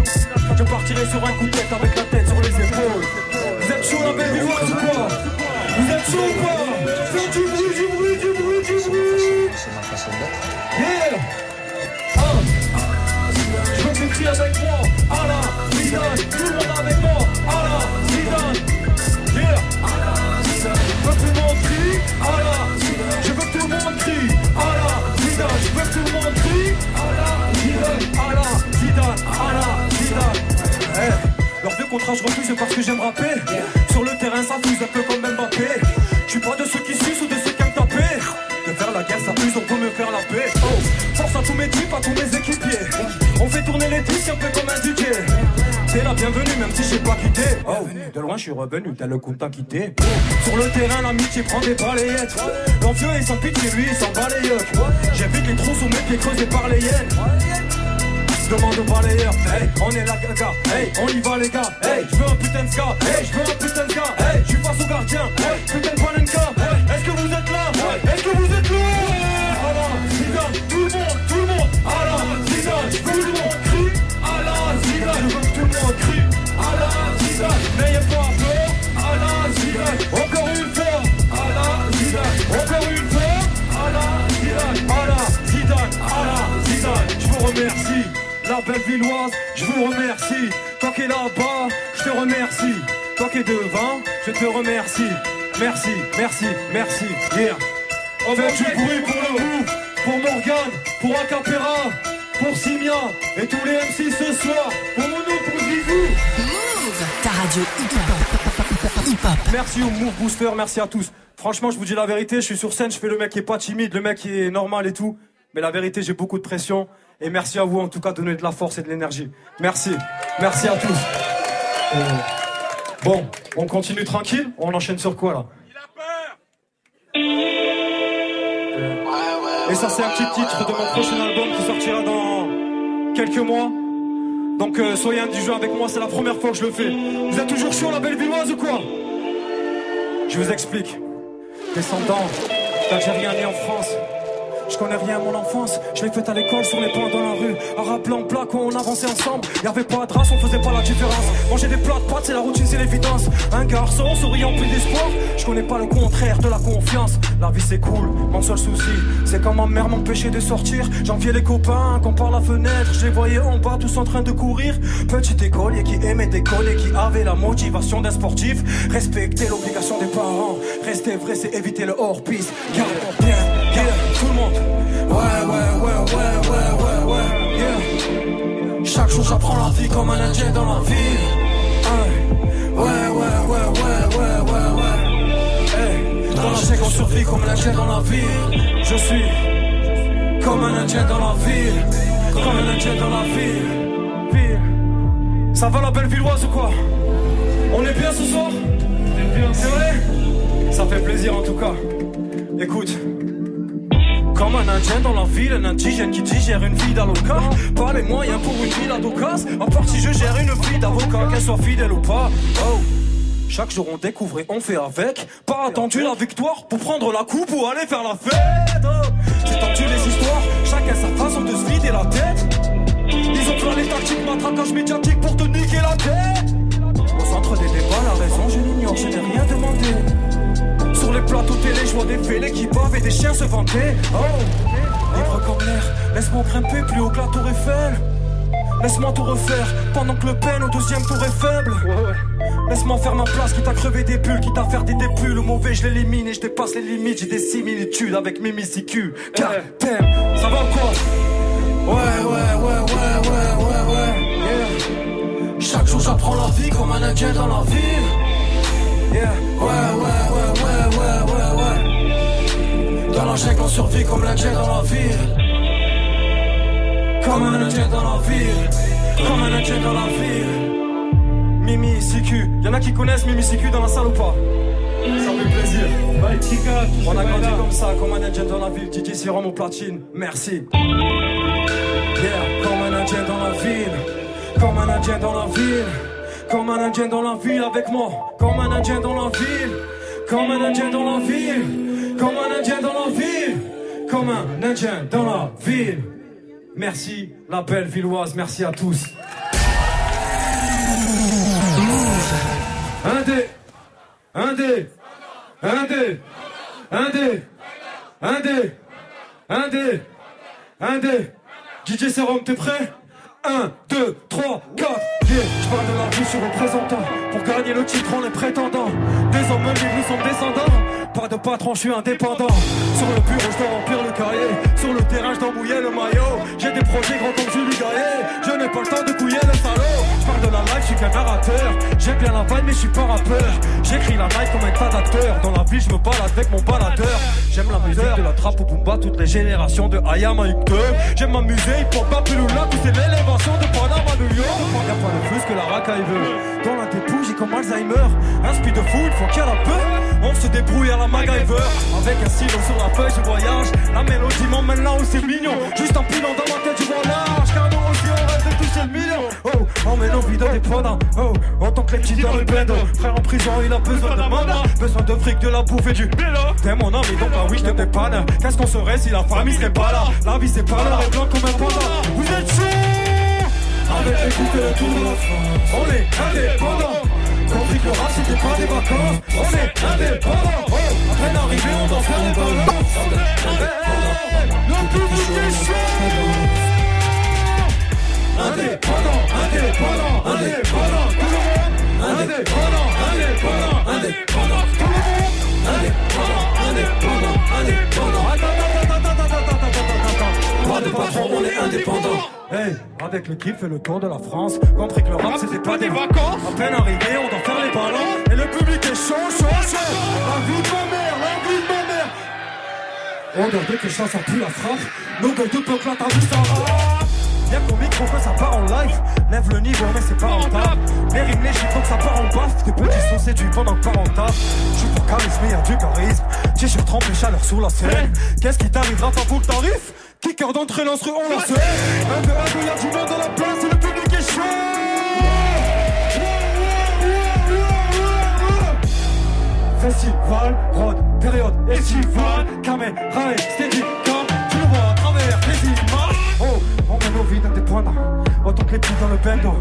Je partirai sur un coup de tête avec la tête sur les épaules. Vous êtes chaud la belle du ou quoi Vous êtes chaud ou pas Faites du bruit, du bruit, du bruit, du bruit. Yeah. Ah. Je veux que avec moi à la finale, tout le monde je refuse parce que j'aime rapper. Sur le terrain ça fuse un peu comme Mbappé. Je suis pas de ceux qui sucent ou de ceux qui aiment taper. De faire la guerre ça fuse on peut me faire la paix. Oh, force à tous mes types, à tous mes équipiers. On fait tourner les disques un peu comme un DJ. C'est la bienvenue même si j'ai pas quitté. Oh, de loin je suis revenu, tel le compte à quitté. Sur le terrain l'amitié prend des balayettes. L'envieux est sans pitié lui il s'en yeux. J'évite les trous sous mes pieds creusés par les hyènes Demande au balayeur, hey, on est là, gars, hey, on y va, les gars, hey, je veux un putain de ska, hey, je veux un putain de ska, hey, je suis face au gardien, hey, putain de panenka, belle villoise, je vous remercie. Toi qui es là-bas, je te remercie. Toi qui es devant, je te remercie. Merci, merci, merci. Yeah. On va du bruit pour le ouf, pour Morgane, pour Acapera, pour Simia et tous les MC ce soir. Pour Mono, pour Zizou. Move Ta radio. Hip-hop. Merci au Move Booster, merci à tous. Franchement, je vous dis la vérité, je suis sur scène, je fais le mec qui est pas timide, le mec qui est normal et tout. Mais la vérité, j'ai beaucoup de pression. Et merci à vous, en tout cas, de donner de la force et de l'énergie. Merci. Merci à tous. Bon, on continue tranquille. On enchaîne sur quoi, là Et ça, c'est un petit titre de mon prochain album qui sortira dans quelques mois. Donc, euh, soyez indigents avec moi, c'est la première fois que je le fais. Vous êtes toujours chaud, la belle ou quoi Je vous explique. Descendant d'Algérien né en France. Je connais rien à mon enfance, je l'ai faite à l'école, sur les points dans la rue. Arabe blanc, plat, quand on avançait ensemble. Y'avait pas de race, on faisait pas la différence. Manger des plats de pâtes, c'est la routine, c'est l'évidence. Un garçon souriant, plus d'espoir. Je connais pas le contraire de la confiance. La vie c'est cool, mon seul souci, c'est quand ma mère m'empêchait de sortir. J'enviais les copains, quand par la fenêtre, je les voyais en bas, tous en train de courir. Petit écolier qui aimait décoller, qui avait la motivation d'un sportif. Respecter l'obligation des parents. Rester vrai, c'est éviter le hors-piste. Bien, yeah, tout le monde. Ouais, ouais, ouais, ouais, ouais, ouais, ouais, yeah. Chaque jour j'apprends la vie comme un indien dans la ville. Ouais, ouais, ouais, ouais, ouais, ouais, ouais. Hey, dans la on survit comme un indien dans la ville. Je suis comme un indien dans la ville. Comme un indien dans la ville. Ville. Ça va la belle villoise ou quoi? On est bien ce soir? C'est vrai? Ça fait plaisir en tout cas. Écoute. Comme un indien dans la ville, un indigène qui digère une vie d'aloca. Pas les moyens pour une ville. À part si je gère une vie d'avocat, qu'elle soit fidèle ou pas. Oh. Chaque jour on découvre et on fait avec. Pas attendu la victoire pour prendre la coupe ou aller faire la fête. Oh. Des fêlés qui bavent et des chiens se vanter. Oh, libre comme l'air, laisse-moi grimper plus haut que la tour Eiffel. Laisse-moi tout refaire pendant que le peine au deuxième tour est faible. Laisse-moi faire ma place, quitte à crever des bulles, quitte à faire des dépules. Le mauvais, je l'élimine et je dépasse les limites. J'ai des similitudes avec Mimi CQ. Car, thème, ça va ou quoi? Ouais, ouais, ouais, ouais, ouais, ouais, ouais. Yeah. Chaque jour j'apprends la vie comme un indien dans la ville. Yeah. Ouais, ouais, ouais, ouais. Dans la jungle on survit comme l'indien dans la ville. Comme un indien dans la ville. Comme un indien dans la ville. Mimi CQ. Y'en a qui connaissent Mimi CQ dans la salle ou pas Ça fait plaisir. On a grandi comme ça, comme un indien dans la ville. DJ Sirom au platine. Merci. Yeah, comme un indien dans la ville. Comme un indien dans la ville. Comme un indien dans la ville avec moi. Comme un indien dans la ville. Comme un indien dans la ville. Comme un indien dans la ville. Comme un indien dans la ville. Merci, la belle villoise. Merci à tous. Un dé. Un dé. Un dé. Un dé. Un dé. Un dé. Un dé. DJ Serum, t'es prêt? 1, 2, 3, 4 Yeah, je parle de la vie, je suis représentant Pour gagner le titre, on est prétendant Des hommes libres, nous sommes descendants Pas de patron, je suis indépendant. Sur le bureau, je dois remplir le cahier. Sur le terrain, je dois le maillot. J'ai des projets grands comme Julie Gaillet. Je n'ai pas le temps de couiller le salaud Je parle de la life, je suis qu'un narrateur. J'aime bien la vibe, mais je suis pas rappeur. J'écris la night comme un tas d'acteurs. Dans la vie, je me balade avec mon baladeur. J'aime la musique de la trappe au Booba Toutes les générations de Ayam à Hector. J'aime m'amuser, hip hop, Papilula Tout c'est l'élévation de Panama, New York. Y'a pas de plus que la racaille veut. Dans la dépouille, j'ai comme Alzheimer. Un speed de fou, il faut qu'il y ait la peur. On se débrouille à la MacGyver. Avec un stylo sur la feuille, je voyage. La mélodie m'emmène là où c'est mignon. Juste en pilant dans ma tête, je vois emmène en vie d'indépendant Oh, en tant que les petits dans le bendo Frère en prison, il a besoin de mandat Besoin de fric, de la bouffe et du vélo T'es mon ami, donc ah oui, je te dépanne Qu'est-ce qu'on serait si la famille serait pas là La vie c'est pas l'heure et blanc comme un panda Vous êtes chaud avec et le tour de la. On est indépendant. Compris que le c'était pas des vacances. On est indépendant. Oh, après d'arriver, on balances. Public est. Indépendant, indépendant, indépendant. Tout le monde. Indépendant, indépendant, indépendant. Tout le monde. Indépendant, indépendant, indépendant. Pas de patron, on est indépendant. Hey, avec l'équipe fait le tour de la France Compris que le rap c'était pas des vacances À peine arrivé, on doit faire les ballons Et le public est chaud, chaud, chaud La de ma mère, la vie de ma mère On doit que chance a plus la frappe Nos gueules de peuple ça Y'a qu'au micro que ça part en live. Lève le niveau mais c'est pas rentable. Les rimes les chiffres ça part en baffe Tes petits sont séduits pendant que pas rentable Je suis pas charisme y'a du charisme T-shirt trempé chaleur sous la scène Qu'est-ce qui t'arrivera pas pour le tarif? Kicker d'entrée lance on la scène Un de un y'a du monde dans la place et le public est chaud. Festival, road, période estivale Caméra et indépendants Autant que les petits dans le bendo.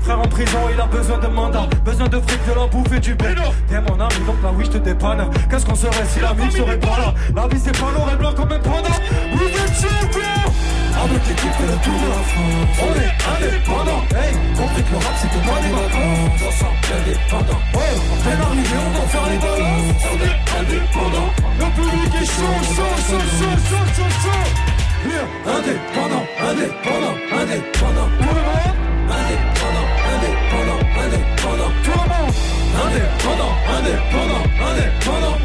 Frère en prison, il a besoin de mandat. Besoin de fric, de la bouffe et du bédo T'es mon ami, donc là oui je te dépanne. Qu'est-ce qu'on serait si la vie serait pas là? La vie c'est pas lourd et blanc comme un panda. Vous êtes champions avec l'équipe fait le tour de la France. On est indépendant. Hey, compris que le rap c'était pas des vacances On s'en indépendant Oh, à peine arrivé on doit faire les balances. On est indépendant. Le public est chaud, chaud, chaud, chaud, chaud, chaud, chaud Indépendant, indépendant, indépendant. Indépendant, indépendant, indépendant. Indépendant, indépendant, indépendant.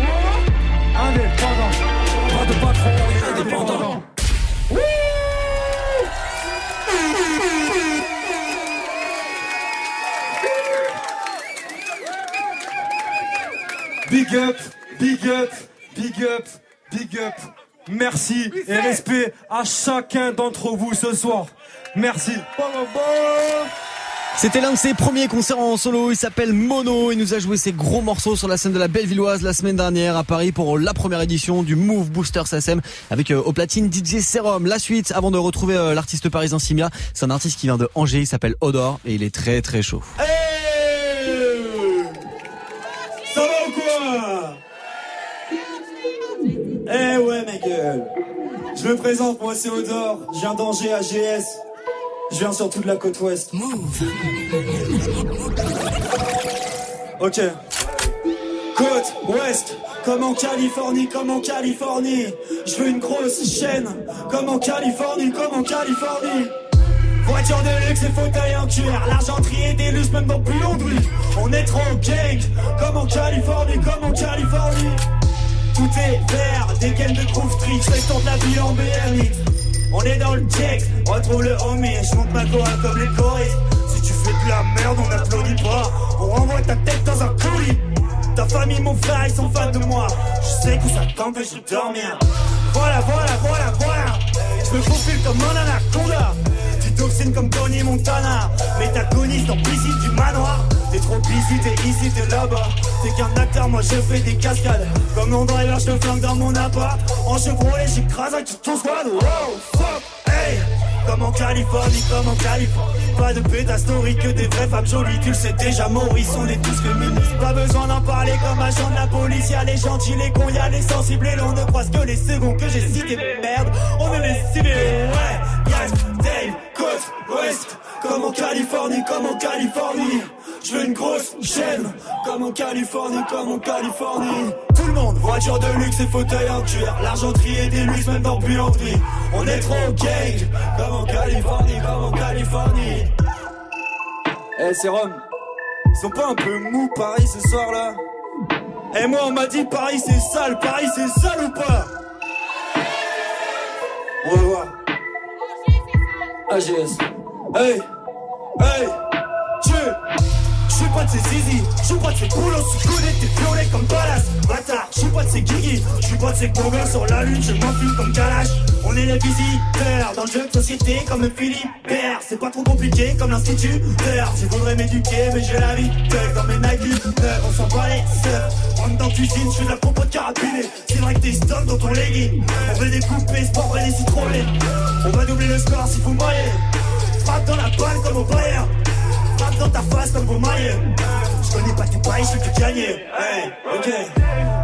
Indépendant. Pas de patron, on est indépendant Big up, big up, big up, big up. Merci et respect à chacun d'entre vous ce soir. Merci. C'était l'un de ses premiers concerts en solo, il s'appelle Mono, il nous a joué ses gros morceaux sur la scène de la Bellevilloise la semaine dernière à Paris pour la première édition du Move Booster SACEM avec euh, au platine DJ Serum. La suite, avant de retrouver euh, l'artiste parisien Simia, c'est un artiste qui vient de Angers, il s'appelle Odor et il est très très chaud. Ça va ou quoi Eh ouais ma gueule Je me présente, moi c'est Odor, je viens d'Angers AGS. Je viens surtout de la côte ouest. Ok. Côte ouest, comme en Californie, comme en Californie. Je veux une grosse chaîne, comme en Californie, comme en Californie. Voiture de luxe et fauteuil en cuir L'argenterie et des lustres même dans plus On est trop gang Comme en Californie, comme en Californie Tout est vert, des gaines de Groove Street Je de la vie en BMX On est dans le check, retrouve le homie Je monte ma chorale comme les choristes. Si tu fais de la merde, on n'applaudit pas. On renvoie ta tête dans un coulis Ta famille, mon frère, ils sont fans de moi. Je sais que ça t'empêche de dormir. Voilà, voilà, voilà, voilà. Je me faufile comme un anaconda. Toxine comme Tony Montana. Mais t'agonistes en piscine du manoir T'es trop busy, t'es ici, t'es là-bas. T'es qu'un acteur, moi je fais des cascades. Comme mon driver, je flingue dans mon appart En chevrolet, j'écrase avec tout ton squad. Wow, fuck, hey. Comme en Californie, comme en Californie. Pas de pétasse story que des vraies femmes jolies. Tu le sais déjà, Maurice, on est tous féministes. Pas besoin d'en parler comme agent de la police. Y'a les gentils, les cons, y'a les sensibles. Et l'on ne croise que les seconds que j'ai cités Merde, on est les civils, ouais Yes, Dave, côte, ouest comme en Californie, comme en Californie. Je veux une grosse chaîne, comme en Californie, comme en Californie. Tout le monde, voiture de luxe et fauteuil en cuir. L'argenterie et des luxe, même dans buanderie. On est trop gang, comme en Californie, comme en Californie. Eh, c'est Rome. Ils sont pas un peu mous Paris ce soir là Eh moi on m'a dit Paris c'est sale, Paris c'est sale ou pas? On va voir. AGS. Hey, hey. Je suis pas de ces zizi, je suis pas de ces coulots, tu connais tes violets comme Ballas, bâtard, je suis pas de ces guigui, je suis pas de ces gars sur la lune, je m'enfume comme Kalash, on est les visiteurs, dans le jeu de société comme le Philippère, c'est pas trop compliqué comme l'instituteur, tu voudrais m'éduquer mais j'ai la vie dans mes neufs, on s'en bat les on est dans cuisine, je fais de la compote carabinée, c'est vrai que t'es stock dans ton legging, on veut découper, sport et des citronnés, on va doubler le score si vous maillez, frappe dans la balle comme au Bayern, dans ta face comme vos mailles. Je connais pas tes pailles, je veux que gagner. Hey, ok.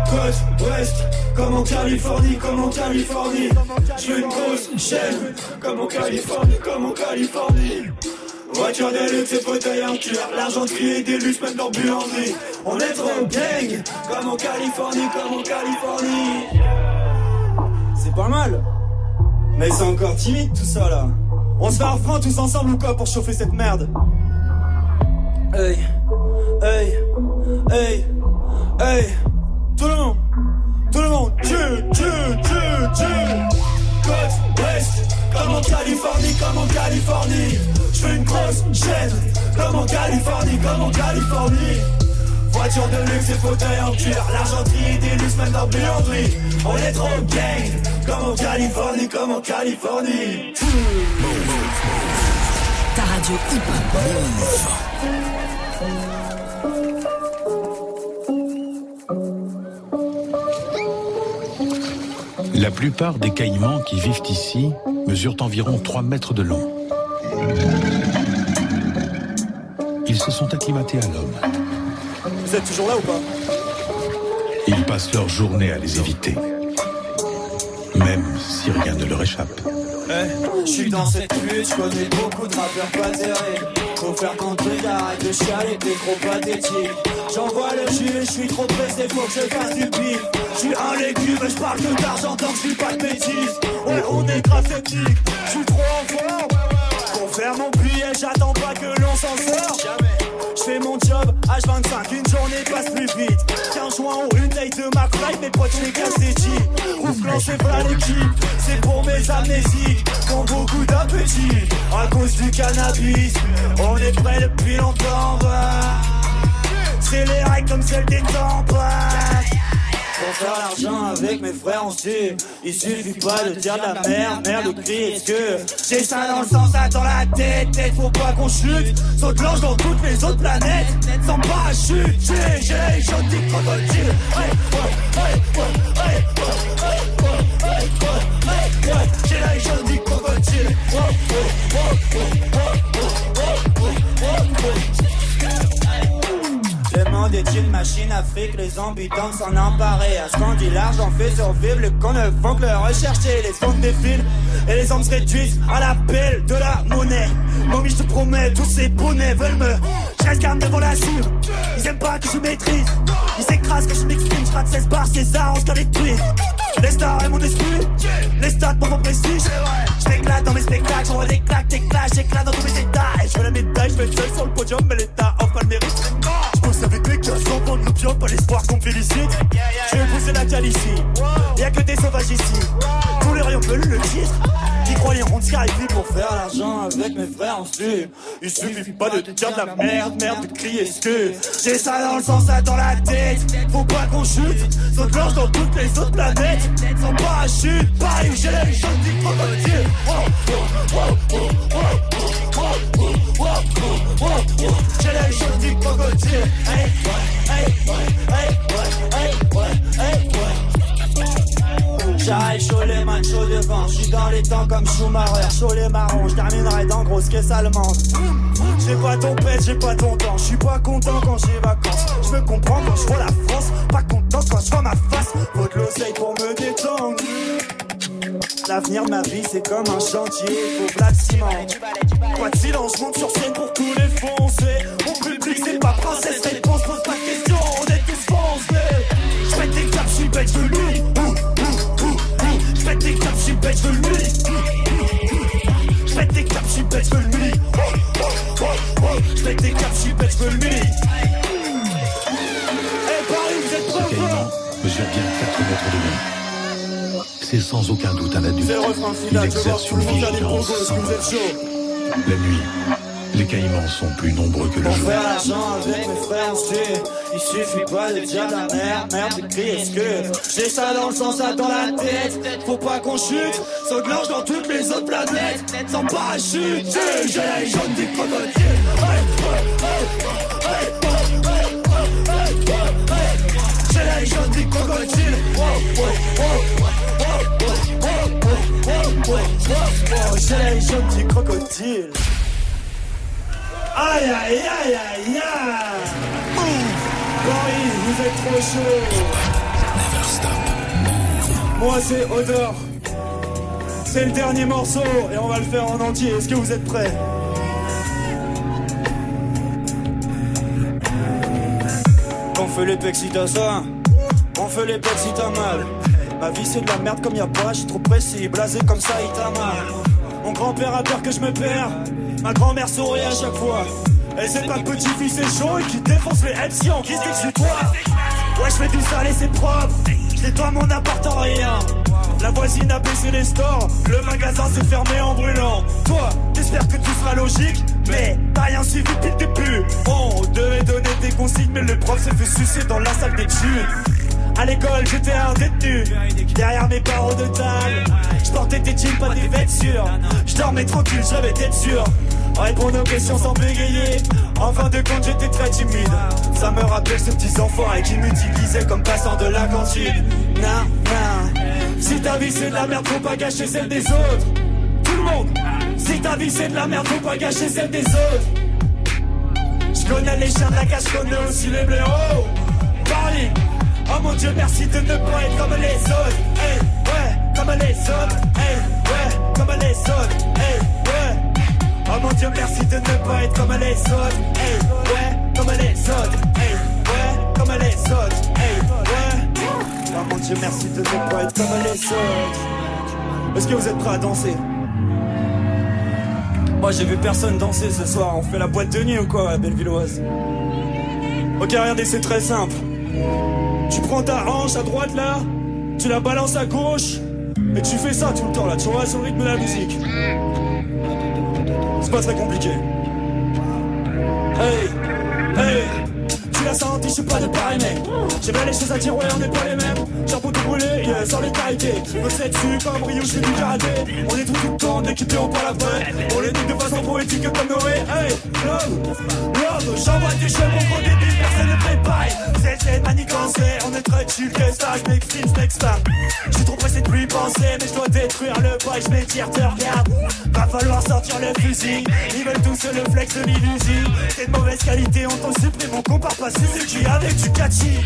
Côte ouest, comme en Californie, comme en Californie. Je une grosse chaîne, comme en Californie, comme en Californie. Voiture de luxe et fauteuil en cuir, l'argenterie des luxe même dans. On est trop gang, comme en Californie, comme en Californie. C'est pas mal. Mais c'est encore timide tout ça là. On se fait un refrain tous ensemble ou quoi pour chauffer cette merde? Hey, hey, hey, hey, tout le monde, tout le monde, tu, tu, tu, tu. Côte ouest, comme en Californie, comme en Californie. Je une grosse chaîne, comme en Californie, comme en Californie. Voiture de luxe et fauteuil en cuir, l'argenterie des luxe même dans. On est trop gang, comme en Californie, comme en Californie. Radio. La plupart des caïmans qui vivent ici mesurent environ 3 mètres de long. Ils se sont acclimatés à l'homme. Vous êtes toujours là ou pas? Ils passent leur journée à les éviter. Même si rien ne leur échappe. Eh, je suis dans cette lutte, je connais beaucoup de rappeurs pas terribles. Faut faire ton truc, arrête de chialer, t'es trop pathétique. J'envoie le jus, je suis trop pressé, faut que je fasse du bif. Je suis un légume, je parle que d'argent tant que je suis pas de bêtises. Ouais, on est grave je suis trop en forme. Pour faire mon billet, j'attends pas que l'on s'en sort. Je fais mon job, H25, une journée passe plus vite. 15 juin ou une taille de McFly, mes potes, les casse des. Ouf, clenché plein l'équipe, c'est pour mes amnésiques. Qui ont beaucoup d'appétit, à cause du cannabis. On est prêt depuis longtemps, bah. C'est les règles comme celles des tempêtes. Pour faire l'argent avec mes frères, on tue. Il suffit pas de dire de la merde, merde ou crier. Est-ce que j'ai ça dans le sang, ça dans la tête? Tête, faut pas qu'on chute. Saute l'ange dans toutes les autres planètes. Sans parachute, j'ai, j'ai, ouais, hey, ouais, hey, ouais, hey, ouais, Est une machine Afrique, les ambitants s'en emparer. À ce qu'on dit l'argent fait survivre, le con ne font que le rechercher. Les sons défilent et les hommes se réduisent à l'appel de la monnaie. Mommy, je te promets, tous ces bonnets veulent me. Je reste calme devant la. Ils aiment pas que je maîtrise. Ils s'écrasent que je m'exprime. Je rate 16 bars, César, on se les. Les stars et mon esprit. Les stats pour mon prestige. Je m'éclate dans mes spectacles, j'envoie des claques, des clashs, j'éclate dans tous mes états. Et je veux la médaille, je vais seul sur le podium, mais l'état offre pas le mérite. Je bosse avec mes gars, sans vendre l'opium, pas l'espoir qu'on me félicite. Je vais pousser la cale ici. Y'a que des sauvages ici. Tous les rayons veulent le titre qui croient les ronds pour faire l'argent avec mes frères en slip. Il suffit pas de dire de la merde, merde, de crier que J'ai ça dans le sens, ça dans la tête. Faut pas qu'on chute, saute gorge dans toutes les autres planètes. Sans parachute, Paris j'ai les choses du crocodile. J'ai les choses du crocodile. Hey, hey. J'arrive chaud les mains, chaud devant. J'suis dans les temps comme Schumacher, chaud les marrons. J'terminerai dans grosse caisse allemande. J'ai pas ton pèse, j'ai pas ton temps. J'suis pas content quand j'ai vacances. J'me comprends quand j'vois la France. Pas content quand j'vois ma face. Faut de l'oseille pour me détendre. L'avenir ma vie c'est comme un chantier, faut de ciment. pas de silence, monte sur scène pour tous les foncer. Mon public, c'est pas princesse, réponse, pose pas de questions, on est tous foncés. Je pète des caps, je suis bête, je veux bête, je veux le. Je pète des caps, je suis bête, je veux le mille. Je pète des caps, je suis bête, je veux le mille. Eh Paris, vous êtes Ce prêts ou caïman pas mesure bien 4 mètres de long. C'est sans aucun doute un adulte. C'est le refrain final, je tout le monde des est-ce que vous êtes chaud La nuit, les caïmans sont plus nombreux que le On jour. fait l'argent avec mes frères, on. Il suffit pas de dire la merde, merde, de crier excuse. J'ai ça dans le sens, ça dans la tête? Faut pas qu'on chute, s'englanche dans toutes les autres planètes. Sans parachute, j'ai j'ai les jambes des crocodiles. J'ai les jambes des crocodiles. Wow, wow, wow, Aïe aïe aïe aïe aïe. Paris, vous êtes trop chaud. Moi c'est Odor. C'est le dernier morceau et on va le faire en entier. Est-ce que vous êtes prêts? On fait les si t'as ça On fait les pecs si t'as mal. Ma vie c'est de la merde comme y'a pas, je suis trop précis. Blasé comme ça il t'a mal. Mon grand-père a peur que je me perds Ma grand-mère sourit à chaque fois. Et c'est pas petit-fils c'est chaud et qui défonce les MC en qui se dit que je suis toi Ouais je fais du sale et c'est propre. Je nettoie mon appart en rien. La voisine a baissé les stores. Le magasin s'est fermé en brûlant. Toi t'espères que tout sera logique Mais t'as rien suivi depuis le début. On devait donner des consignes Mais le prof s'est fait sucer dans la salle d'études à l'école, j'étais un détenu. Derrière mes barreaux de table, je portais des jeans, pas des vêtures. Je dormais tranquille, j'avais tête sûre. Répondre aux questions sans bégayer. En fin de compte, j'étais très timide. Ça me rappelle ces petits enfants qui m'utilisaient comme passant de la cantine. Non, non. Si ta vie c'est de la merde, faut pas gâcher celle des autres. Tout le monde. Si ta vie c'est de la merde, faut pas gâcher celle des autres. Je connais les chiens de la cache, je connais aussi les blaireaux. Paris. Oh mon dieu, merci de ne pas être comme les autres. Hey, ouais, comme les autres. Hey, ouais, comme les autres. Hey, ouais. Oh mon dieu, merci de ne pas être comme les autres. Hey, ouais, comme les autres. Hey, ouais, comme les autres. Hey, ouais. Oh mon dieu, merci de ne pas être comme les autres. Est-ce que vous êtes prêts à danser? Moi, j'ai vu personne danser ce soir. On fait la boîte de nuit ou quoi, Bellevilloise? Ok, regardez, c'est très simple. Tu prends ta hanche à droite là, tu la balances à gauche, et tu fais ça tout le temps là, tu vois, sur le rythme de la musique. C'est pas très compliqué. Hey, je suis pas de pareil mec. J'ai bien les choses à dire, ouais, on n'est pas les mêmes. J'ai un pot brûlé, yeah, sans les qualités. Me dessus comme Rio, je du karaté. On est tout tout le temps, équipés, on parle après. On les dit de façon poétique comme Noé. Hey, love, love, j'envoie du jeu, mon gros débile, personne ne prépare. C'est c'est manigancé, on est très chill, que ça, je m'exprime, je m'exclame. Je suis trop pressé de plus penser, mais je dois détruire le bail, je m'étire, te regarde. Va falloir sortir le fusil, ils veulent tous le flex de l'illusie. C'est de mauvaise qualité, on t'en supprime, on compare pas Suzuki avec du catchy.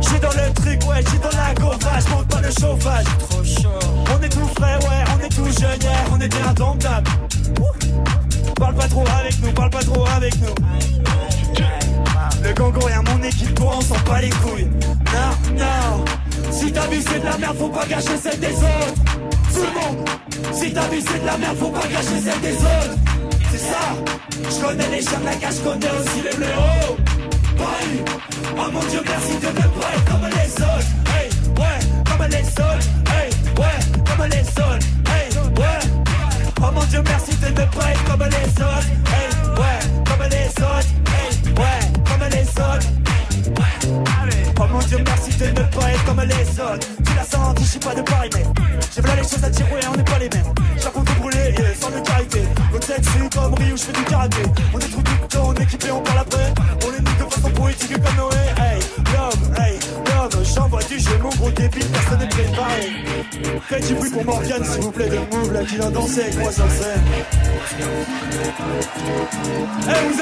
J'suis dans le truc, ouais, j'suis dans la gaufage, monte pas le chauffage. Trop chaud. On est tout frais, ouais, on est tout jeune, yeah, on est bien indomptable. Parle pas trop avec nous, parle pas trop avec nous. Le gango et mon équipe, toi, on s'en bat les couilles. Non, non. Si ta vie c'est de la merde, faut pas gâcher celle des autres. Tout le monde. Si ta vie c'est de la merde, faut pas gâcher celle des autres. C'est ça. Je connais les chiens de la cage, je connais aussi les blaireaux. Oh mon dieu, merci de pas être comme les autres. Hey, ouais, comme les autres. Hey, ouais,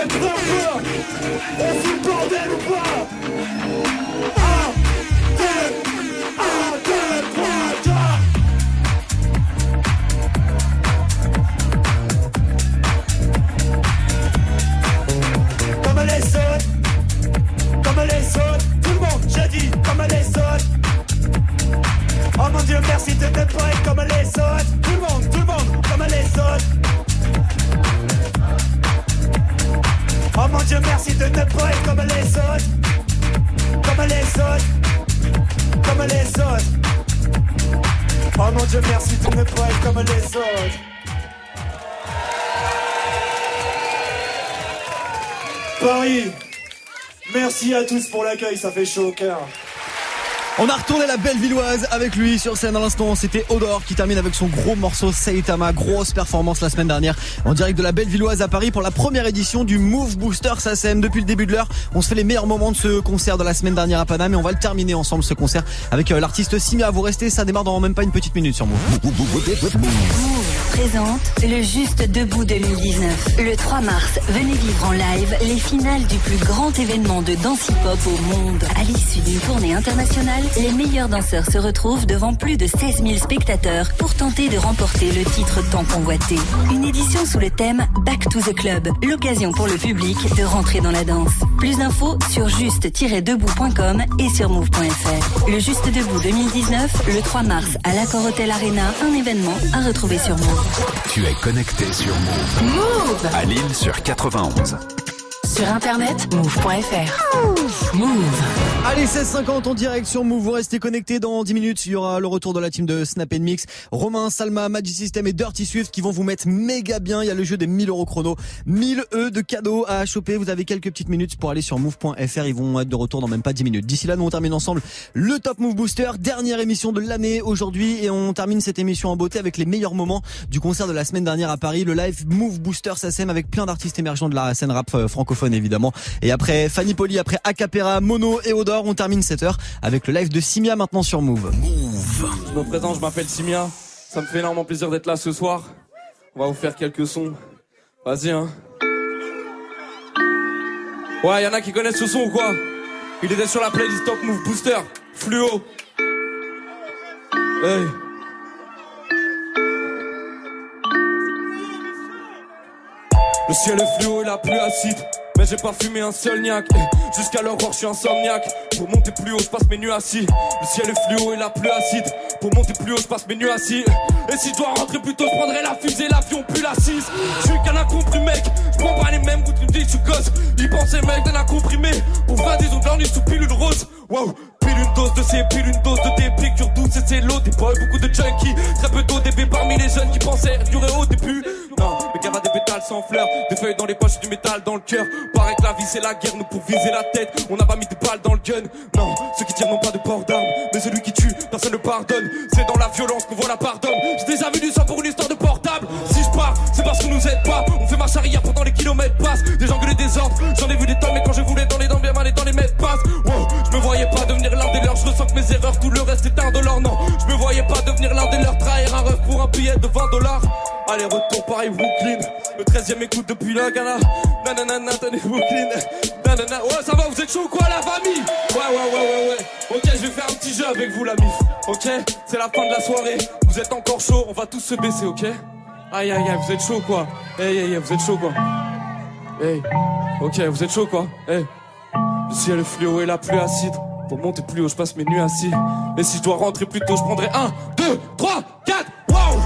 a club. It's ça fait chaud au cœur. On a retourné la belle villoise avec lui sur scène à l'instant. C'était Odor qui termine avec son gros morceau Saitama. Grosse performance la semaine dernière en direct de la belle villoise à Paris pour la première édition du Move Booster SACEM. Depuis le début de l'heure, on se fait les meilleurs moments de ce concert de la semaine dernière à Paname et on va le terminer ensemble ce concert avec euh, l'artiste Simia. Vous restez, ça démarre dans même pas une petite minute sur Move. Présente le Juste Debout 2019. Le 3 mars, venez vivre en live les finales du plus grand événement de danse hip-hop au monde. À l'issue d'une tournée internationale, les meilleurs danseurs se retrouvent devant plus de 16 000 spectateurs pour tenter de remporter le titre tant convoité. Une édition sous le thème Back to the Club, l'occasion pour le public de rentrer dans la danse. Plus d'infos sur juste-debout.com et sur move.fr. Le Juste Debout 2019, le 3 mars à l'Accor Hotel Arena, un événement à retrouver sur Move. Tu es connecté sur Move. Move À Lille sur 91. Sur internet, move.fr. Move. Allez, 16h50 en direct sur Move. Vous restez connectés dans 10 minutes. Il y aura le retour de la team de Snap Mix. Romain, Salma, Magic System et Dirty Swift qui vont vous mettre méga bien. Il y a le jeu des 1000 euros chrono. 1000 E de cadeaux à choper. Vous avez quelques petites minutes pour aller sur move.fr. Ils vont être de retour dans même pas 10 minutes. D'ici là, nous on termine ensemble le Top Move Booster. Dernière émission de l'année aujourd'hui. Et on termine cette émission en beauté avec les meilleurs moments du concert de la semaine dernière à Paris. Le live Move Booster SACEM avec plein d'artistes émergents de la scène rap euh, évidemment. Et après Fanny Poli, après Acapera, Mono et Odor, on termine cette heure avec le live de Simia maintenant sur Move. Je me présente, je m'appelle Simia. Ça me fait énormément plaisir d'être là ce soir. On va vous faire quelques sons. Vas-y, hein. Ouais, y en a qui connaissent ce son ou quoi? Il était sur la playlist Top Move Booster. Fluo. Hey. Le ciel est fluo et la pluie acide. Mais j'ai pas fumé un seul niaque. Eh, Jusqu'à l'aurore, je suis insomniaque. Pour monter plus haut, je passe mes nuits assis. Le ciel est fluo et la pluie acide. Pour monter plus haut, je passe mes nuits assis. Et si je dois rentrer plus tôt, je prendrai la fusée, l'avion, puis la 6. Je suis qu'un incompris, mec. Je prends pas les mêmes tu me dis que tu gosses. Ils pensaient, mec, d'un incomprimé. Pour 20 ils ont dormi sous pilule rose. Wow. Pile une dose de C, pile une dose de D, piqûre douce et c'est l'eau, des boys, beaucoup de junkies, très peu d'ODB parmi les jeunes qui pensaient durer au début. Non, mais gars des pétales sans fleurs, des feuilles dans les poches, du métal dans le cœur. Paraît que la vie c'est la guerre, nous pour viser la tête, on n'a pas mis de balles dans le gun. Non, ceux qui tirent n'ont pas de port d'armes, mais celui qui tue, personne ne pardonne. C'est dans la violence qu'on voit la pardonne. J'ai déjà vu du sang pour une histoire de portable. Si je pars, c'est parce qu'on nous aide pas. On fait marche arrière pendant les kilomètres passent. Des gens gueulent des ordres, j'en ai vu des tonnes, mais quand je voulais dans les dents, bien mal et dans les mètres devenir l'un des leurs, trahir un rêve pour un billet de 20 dollars. Allez, retour Paris, Brooklyn. Le 13 e écoute depuis la Ghana. Nanana, tenez, Brooklyn. Nanana. Ouais, ça va, vous êtes chaud ou quoi, la famille? Ouais, ouais, ouais, ouais, ouais. Ok, je vais faire un petit jeu avec vous, la mif. Ok, c'est la fin de la soirée. Vous êtes encore chaud, on va tous se baisser, ok? Aïe, aïe, aïe, vous êtes chaud quoi? Hey, hey, hey, vous êtes chaud quoi? Hey, ok, vous êtes chaud quoi? Hey, le ciel est fluo et la pluie acide. Pour monter plus haut, je passe mes nuits assis. Et si je dois rentrer plus tôt, je prendrai 1, 2, 3, 4, wow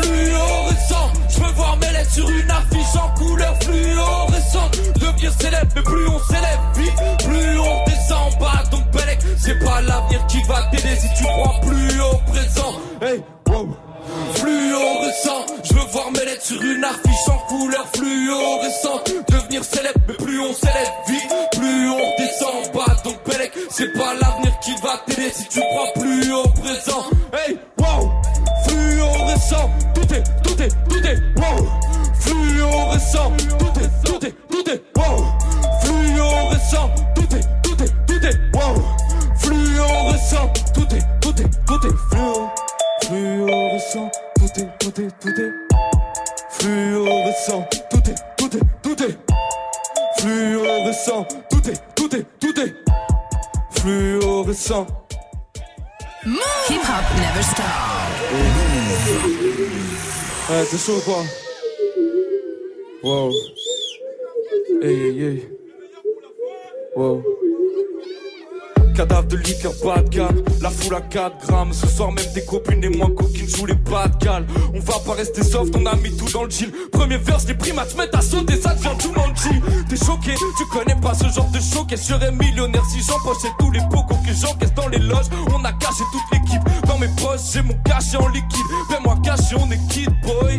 Fluorescent, je me voir mes lettres sur une affiche en couleur fluorescente. Devenir célèbre, mais plus on s'élève vite, plus on descend en bas. Donc Belek, c'est pas l'avenir qui va t'aider si tu crois plus au présent. Hey, wow Fluorescent, je veux voir mes lettres sur une affiche en couleur fluorescente. Devenir célèbre, mais plus on s'élève vite, plus on descend en bas. C'est pas l'avenir qui va t'aider si tu crois plus au présent. Hey, wow, fluorescent, tout est, tout est, tout est, wow, fluorescent, tout est, tout est, tout est, wow, fluorescent, tout est, tout est, tout est, wow, fluorescent, tout est, tout est, tout est, fluo, fluorescent, tout est, tout est, tout est, fluorescent, tout est, tout est, tout est, fluorescent, tout est, tout est, tout est, fluorescent. Hip hop never stop. Ouais, t'es chaud quoi Wow. Hey, hey, hey. Wow. Cadavre de liqueur bas de gamme, la foule à 4 grammes. Ce soir même tes copines et moi coquines jouent les bas de cale. On va pas rester soft, on a mis tout dans le deal. Premier verse, les primates mettent à sauter, ça devient tout Jumanji. T'es choqué, tu connais pas ce genre de show. Et serais millionnaire si j'empochais tous les pocos que j'encaisse dans les loges. On a caché toute l'équipe. Dans mes poches, j'ai mon cachet en liquide. Fais-moi cacher, on est kid boy.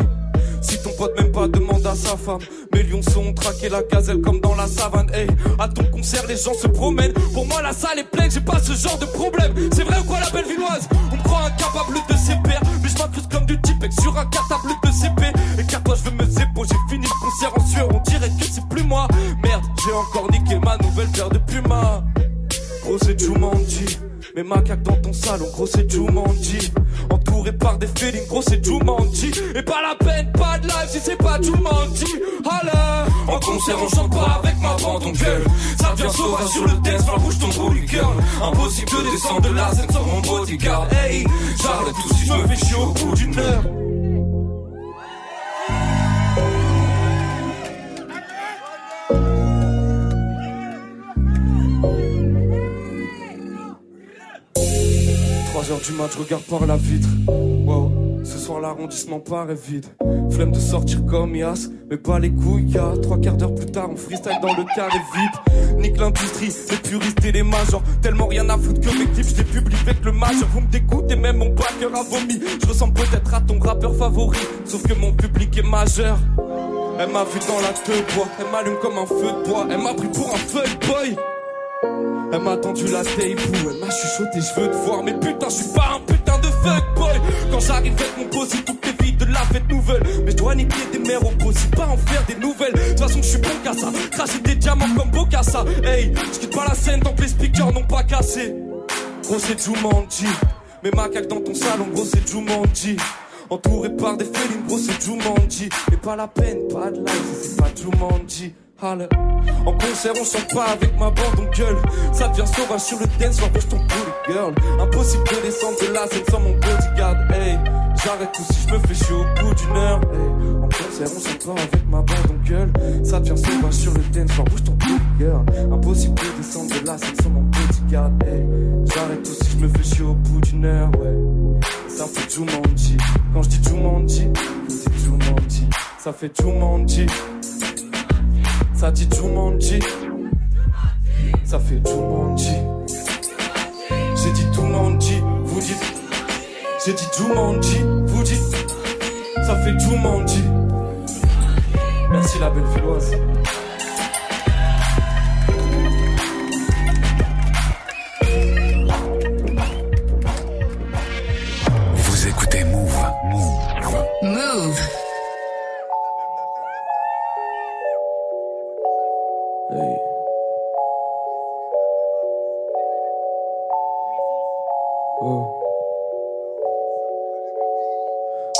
Si ton pote même pas demande à sa femme. Mes lions sont traqués la gazelle comme dans la savane. Hey, à ton concert les gens se promènent. Pour moi la salle est pleine, j'ai pas ce genre de problème. C'est vrai ou quoi la belle villoise? On me croit incapable de ses pairs Mais je m'incruste comme du type sur un cartable de CP Et car toi je veux me zépo, j'ai fini le concert en sueur On dirait que c'est plus moi. Merde, j'ai encore niqué ma nouvelle paire de Puma. Gros c'est Jumanji mes macaques dans ton salon, gros c'est Jumanji. Entouré par des félines, gros c'est Jumanji. Et pas la peine, pas de live si c'est pas Jumanji. Allez En concert on chante pas avec ma bande gueule. Ça vient sauvage sur le dance, floor, bouge ton gros Impossible de descendre de la scène sans mon bodyguard. Hey, j'arrête tout si je me fais chier au bout d'une heure Trois heures du match, je regarde par la vitre. Wow, ce soir l'arrondissement paraît vide. Flemme de sortir comme Yas, mais pas les couilles. Y'a trois quarts d'heure plus tard, on freestyle dans le carré vide. Nique l'industrie, les puristes et les majors. Tellement rien à foutre que mes clips, je les avec le major. Vous me dégoûtez, même mon backer a vomi. Je ressemble peut-être à ton rappeur favori, sauf que mon public est majeur. Elle m'a vu dans la queue bois, elle m'allume comme un feu de bois. Elle m'a pris pour un fuckboy. Elle m'a tendu la table, elle m'a chuchoté, je veux te voir, mais putain, je suis pas un putain de fuckboy. Quand j'arrive avec mon bossy, toutes les filles de la fête nouvelle. Mais je dois niquer des mères bossy, pas en faire des nouvelles. De toute façon, je suis bon qu'à ça, cracher des diamants comme Bocassa. Hey, je quitte pas la scène tant que les speakers n'ont pas cassé. Gros, c'est Jumanji. Mes macaques dans ton salon, gros, c'est Jumanji. Entouré par des félines, gros, c'est Jumanji. Et pas la peine, pas de life, c'est pas Jumanji. En concert, on chante pas avec ma bande, on gueule. Ça devient sauvage sur le dance, bouge ton booty girl. Impossible de descendre de la scène sans mon bodyguard. Hey, j'arrête tout si je me fais chier au bout d'une heure. Hey, en concert, on chante pas avec ma bande, on gueule. Ça devient sauvage sur le dance, bouge ton booty girl. Impossible de descendre de la scène sans mon bodyguard. Hey, j'arrête tout si je me fais chier au bout d'une heure, ouais. Ça fait Jumanji. Quand je dis Jumanji, je dis Jumanji. Ça fait Jumanji. Ça dit Jumanji. Ça fait Jumanji. J'ai dit Jumanji Vous dites. J'ai dit Jumanji Vous dites. Ça fait Jumanji. Merci la belle villoise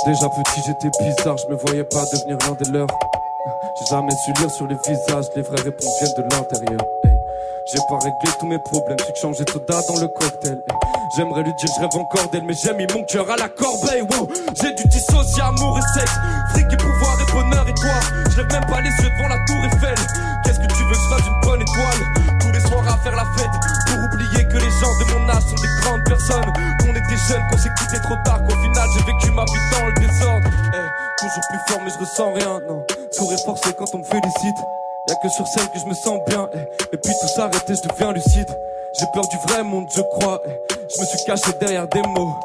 Déjà petit j'étais bizarre, je me voyais pas devenir l'un des leurs. J'ai jamais su lire sur les visages, les vraies réponses viennent de l'intérieur. J'ai pas réglé tous mes problèmes, j'ai que changé soda dans le cocktail. J'aimerais lui dire je rêve encore d'elle, mais j'ai mis mon cœur à la corbeille. Wow. J'ai dû dissocier amour et sexe, fric et pouvoir et bonheur et toi. Je lève même pas les yeux devant la tour Eiffel. Qu'est-ce que tu veux que je fasse une bonne étoile? Tous les soirs à faire la fête gens de mon âge sont des grandes personnes Qu'on était jeunes, qu'on quitté trop tard Qu'au final j'ai vécu ma vie dans le désordre Eh, Toujours plus fort mais je ressens rien, non Sourire forcé quand on me félicite Y'a que sur celle que je me sens bien eh. Et puis tout s'arrêter, je deviens lucide J'ai peur du vrai monde, je crois eh. Je me suis caché derrière des mots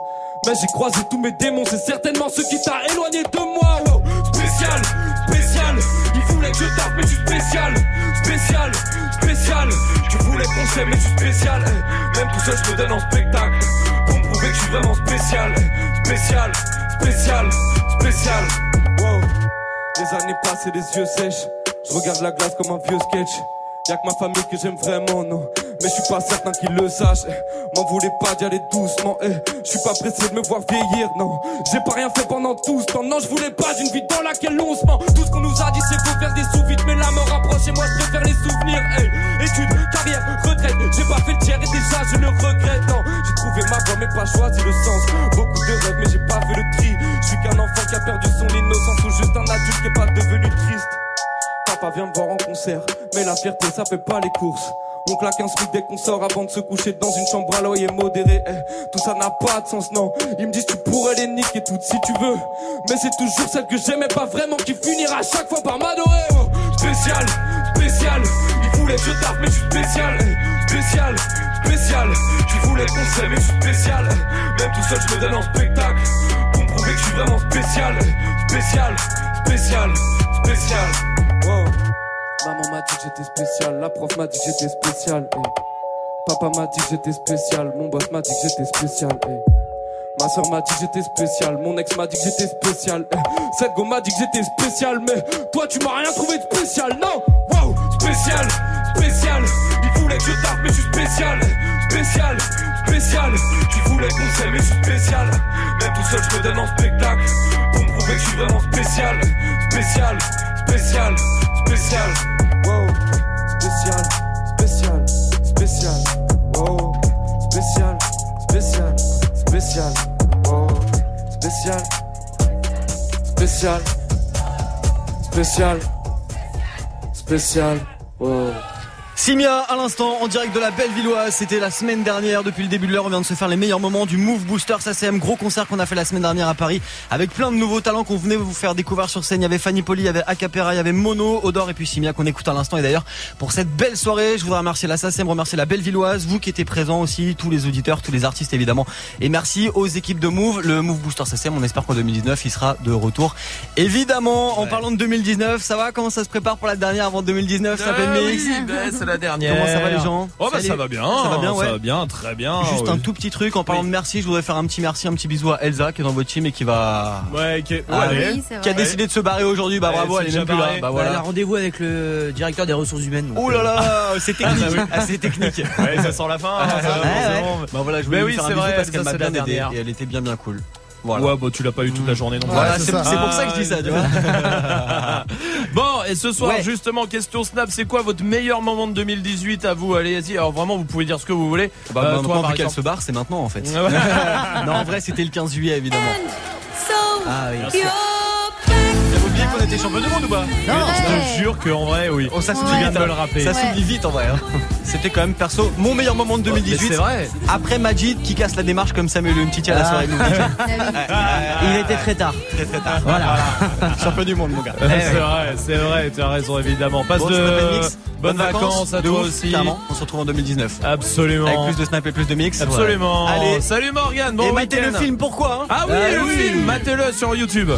mais j'ai croisé tous mes démons, c'est certainement ce qui t'a éloigné de moi. Spécial, spécial, il voulait que je tape, mais je suis spécial. Spécial, spécial, tu voulais s'aime, mais je suis spécial. Eh, Même tout seul, je me donne en spectacle. Pour me prouver que je suis vraiment spécial. Eh, Spécial, spécial, spécial. Wow. Les années passent et les yeux sèches. Je regarde la glace comme un vieux sketch. Y'a que ma famille que j'aime vraiment, non. Mais je suis pas certain qu'ils le sachent. M'en voulez pas d'y aller doucement, eh. Je suis pas pressé de me voir vieillir, non. J'ai pas rien fait pendant tout ce temps, non. Je voulais pas d'une vie dans laquelle on se ment. Tout ce qu'on nous a dit, c'est faut faire des sous vite. Mais la mort rapproche et moi, je préfère les souvenirs, eh. Études, carrière, retraite. J'ai pas fait le tiers et déjà, je le regrette, non. J'ai trouvé ma voie, mais pas choisi le sens. Beaucoup de rêves, mais j'ai pas fait le tri. Je suis qu'un enfant qui a perdu son innocence ou juste un adulte qui est pas devenu triste. Papa vient me voir en concert, mais la fierté ça fait pas les courses. On claque un smic dès qu'on sort avant de se coucher dans une chambre à loyer modéré. Eh, tout ça n'a pas de sens, non. Ils me disent tu pourrais les niquer toutes si tu veux. Mais c'est toujours celle que j'aimais pas vraiment qui finira chaque fois par m'adorer. Oh, spécial, spécial. Ils voulaient je tape, mais je suis spécial. eh, Spécial, spécial. Tu voulais qu'on s'aime, mais je suis spécial. eh. Même tout seul, je me donne en spectacle. Pour me prouver que je suis vraiment spécial. Spécial, spécial, spécial. Wow. Maman m'a dit que j'étais spécial, la prof m'a dit que j'étais spécial. eh. Papa m'a dit que j'étais spécial, mon boss m'a dit que j'étais spécial. eh. Ma soeur m'a dit que j'étais spécial, mon ex m'a dit que j'étais spécial. eh. Cette go m'a dit que j'étais spécial, mais toi tu m'as rien trouvé de spécial, non? Wow, spécial, spécial. Il voulait que je tape, mais je suis spécial. Spécial, spécial. Tu voulais qu'on s'aime, mais je suis spécial. Même tout seul, je me donne en spectacle. Pour me prouver que je suis vraiment spécial. Spécial, spécial, spécial. Wow, spécial, spécial, spécial. Wow, spécial, spécial, spécial. Wow, spécial, spécial, spécial, spécial. Wow. Simia à l'instant en direct de la Bellevilloise, c'était la semaine dernière, depuis le début de l'heure on vient de se faire les meilleurs moments du Move Booster. SACM, gros concert qu'on a fait la semaine dernière à Paris avec plein de nouveaux talents qu'on venait vous faire découvrir sur scène, il y avait Fanny Poli, il y avait Acapera, il y avait Mono, Odor et puis Simia qu'on écoute à l'instant. Et d'ailleurs pour cette belle soirée je voudrais remercier la SACM, remercier la Bellevilloise, vous qui étiez présents aussi, tous les auditeurs, tous les artistes évidemment. Et merci aux équipes de Move, le Move Booster SACM, on espère qu'en 2019 il sera de retour. Évidemment en parlant de 2019 ça va? Comment ça se prépare pour la dernière avant 2019 ça s'appelle Ah Mix? oui, ben, la dernière. Comment ça va les gens Oh bah Salut. ça va bien. Ça va bien, ouais. Ça va bien, très bien. Juste oui. un tout petit truc en parlant de merci, je voudrais faire un petit merci, un petit bisou à Elsa qui est dans votre team et qui va. Ouais, qui, Ah, ouais. oui, qui a décidé de se barrer aujourd'hui. Bah Ouais, bravo, elle est même plus là. Bah Elle voilà. a rendez-vous avec le directeur des ressources humaines. donc, Oh là euh, là, c'est technique, Ah, bah oui. Ah, c'est technique. Ouais, ça sent la fin. hein, ça, Ouais, ouais. forcément. Bah voilà, je voulais Mais lui oui, faire un c'est bisou vrai, parce qu'elle m'a c'est bien la aidé dernière. et elle était bien bien cool. Voilà. Ouais, bah tu l'as pas eu toute la journée non plus. Voilà, c'est c'est pour ça que je dis ça, tu vois. Bon, et ce soir, Ouais. justement, question Snap, c'est quoi votre meilleur moment de 2018 à vous Allez-y, alors vraiment, vous pouvez dire ce que vous voulez. Bah, Euh, maintenant, toi, vu qu'elle se barre, c'est maintenant en fait. Non, en vrai, c'était le 15 juillet évidemment. Ah oui. Qu'on était champion du monde ou pas Non. Je te jure qu'en vrai, oui. Oh, ça s'oublie vite. le rappeler. Ça s'oublie vite en vrai. hein. C'était quand même perso mon meilleur moment de 2018. Mais c'est vrai. Après Majid qui casse la démarche comme Samuel Umtiti à la Ah. soirée. de Il était très tard. Très très tard. Voilà. Champion du monde mon gars. c'est vrai, c'est vrai, tu as raison évidemment. Passe de bonnes vacances, à toi ouf, aussi. On se retrouve en 2019. Absolument. Avec plus de snap et plus de mix. Absolument. Allez. Salut Morgan, bon et matez le film, pourquoi hein Ah oui, Ah le oui. film, matez-le sur YouTube.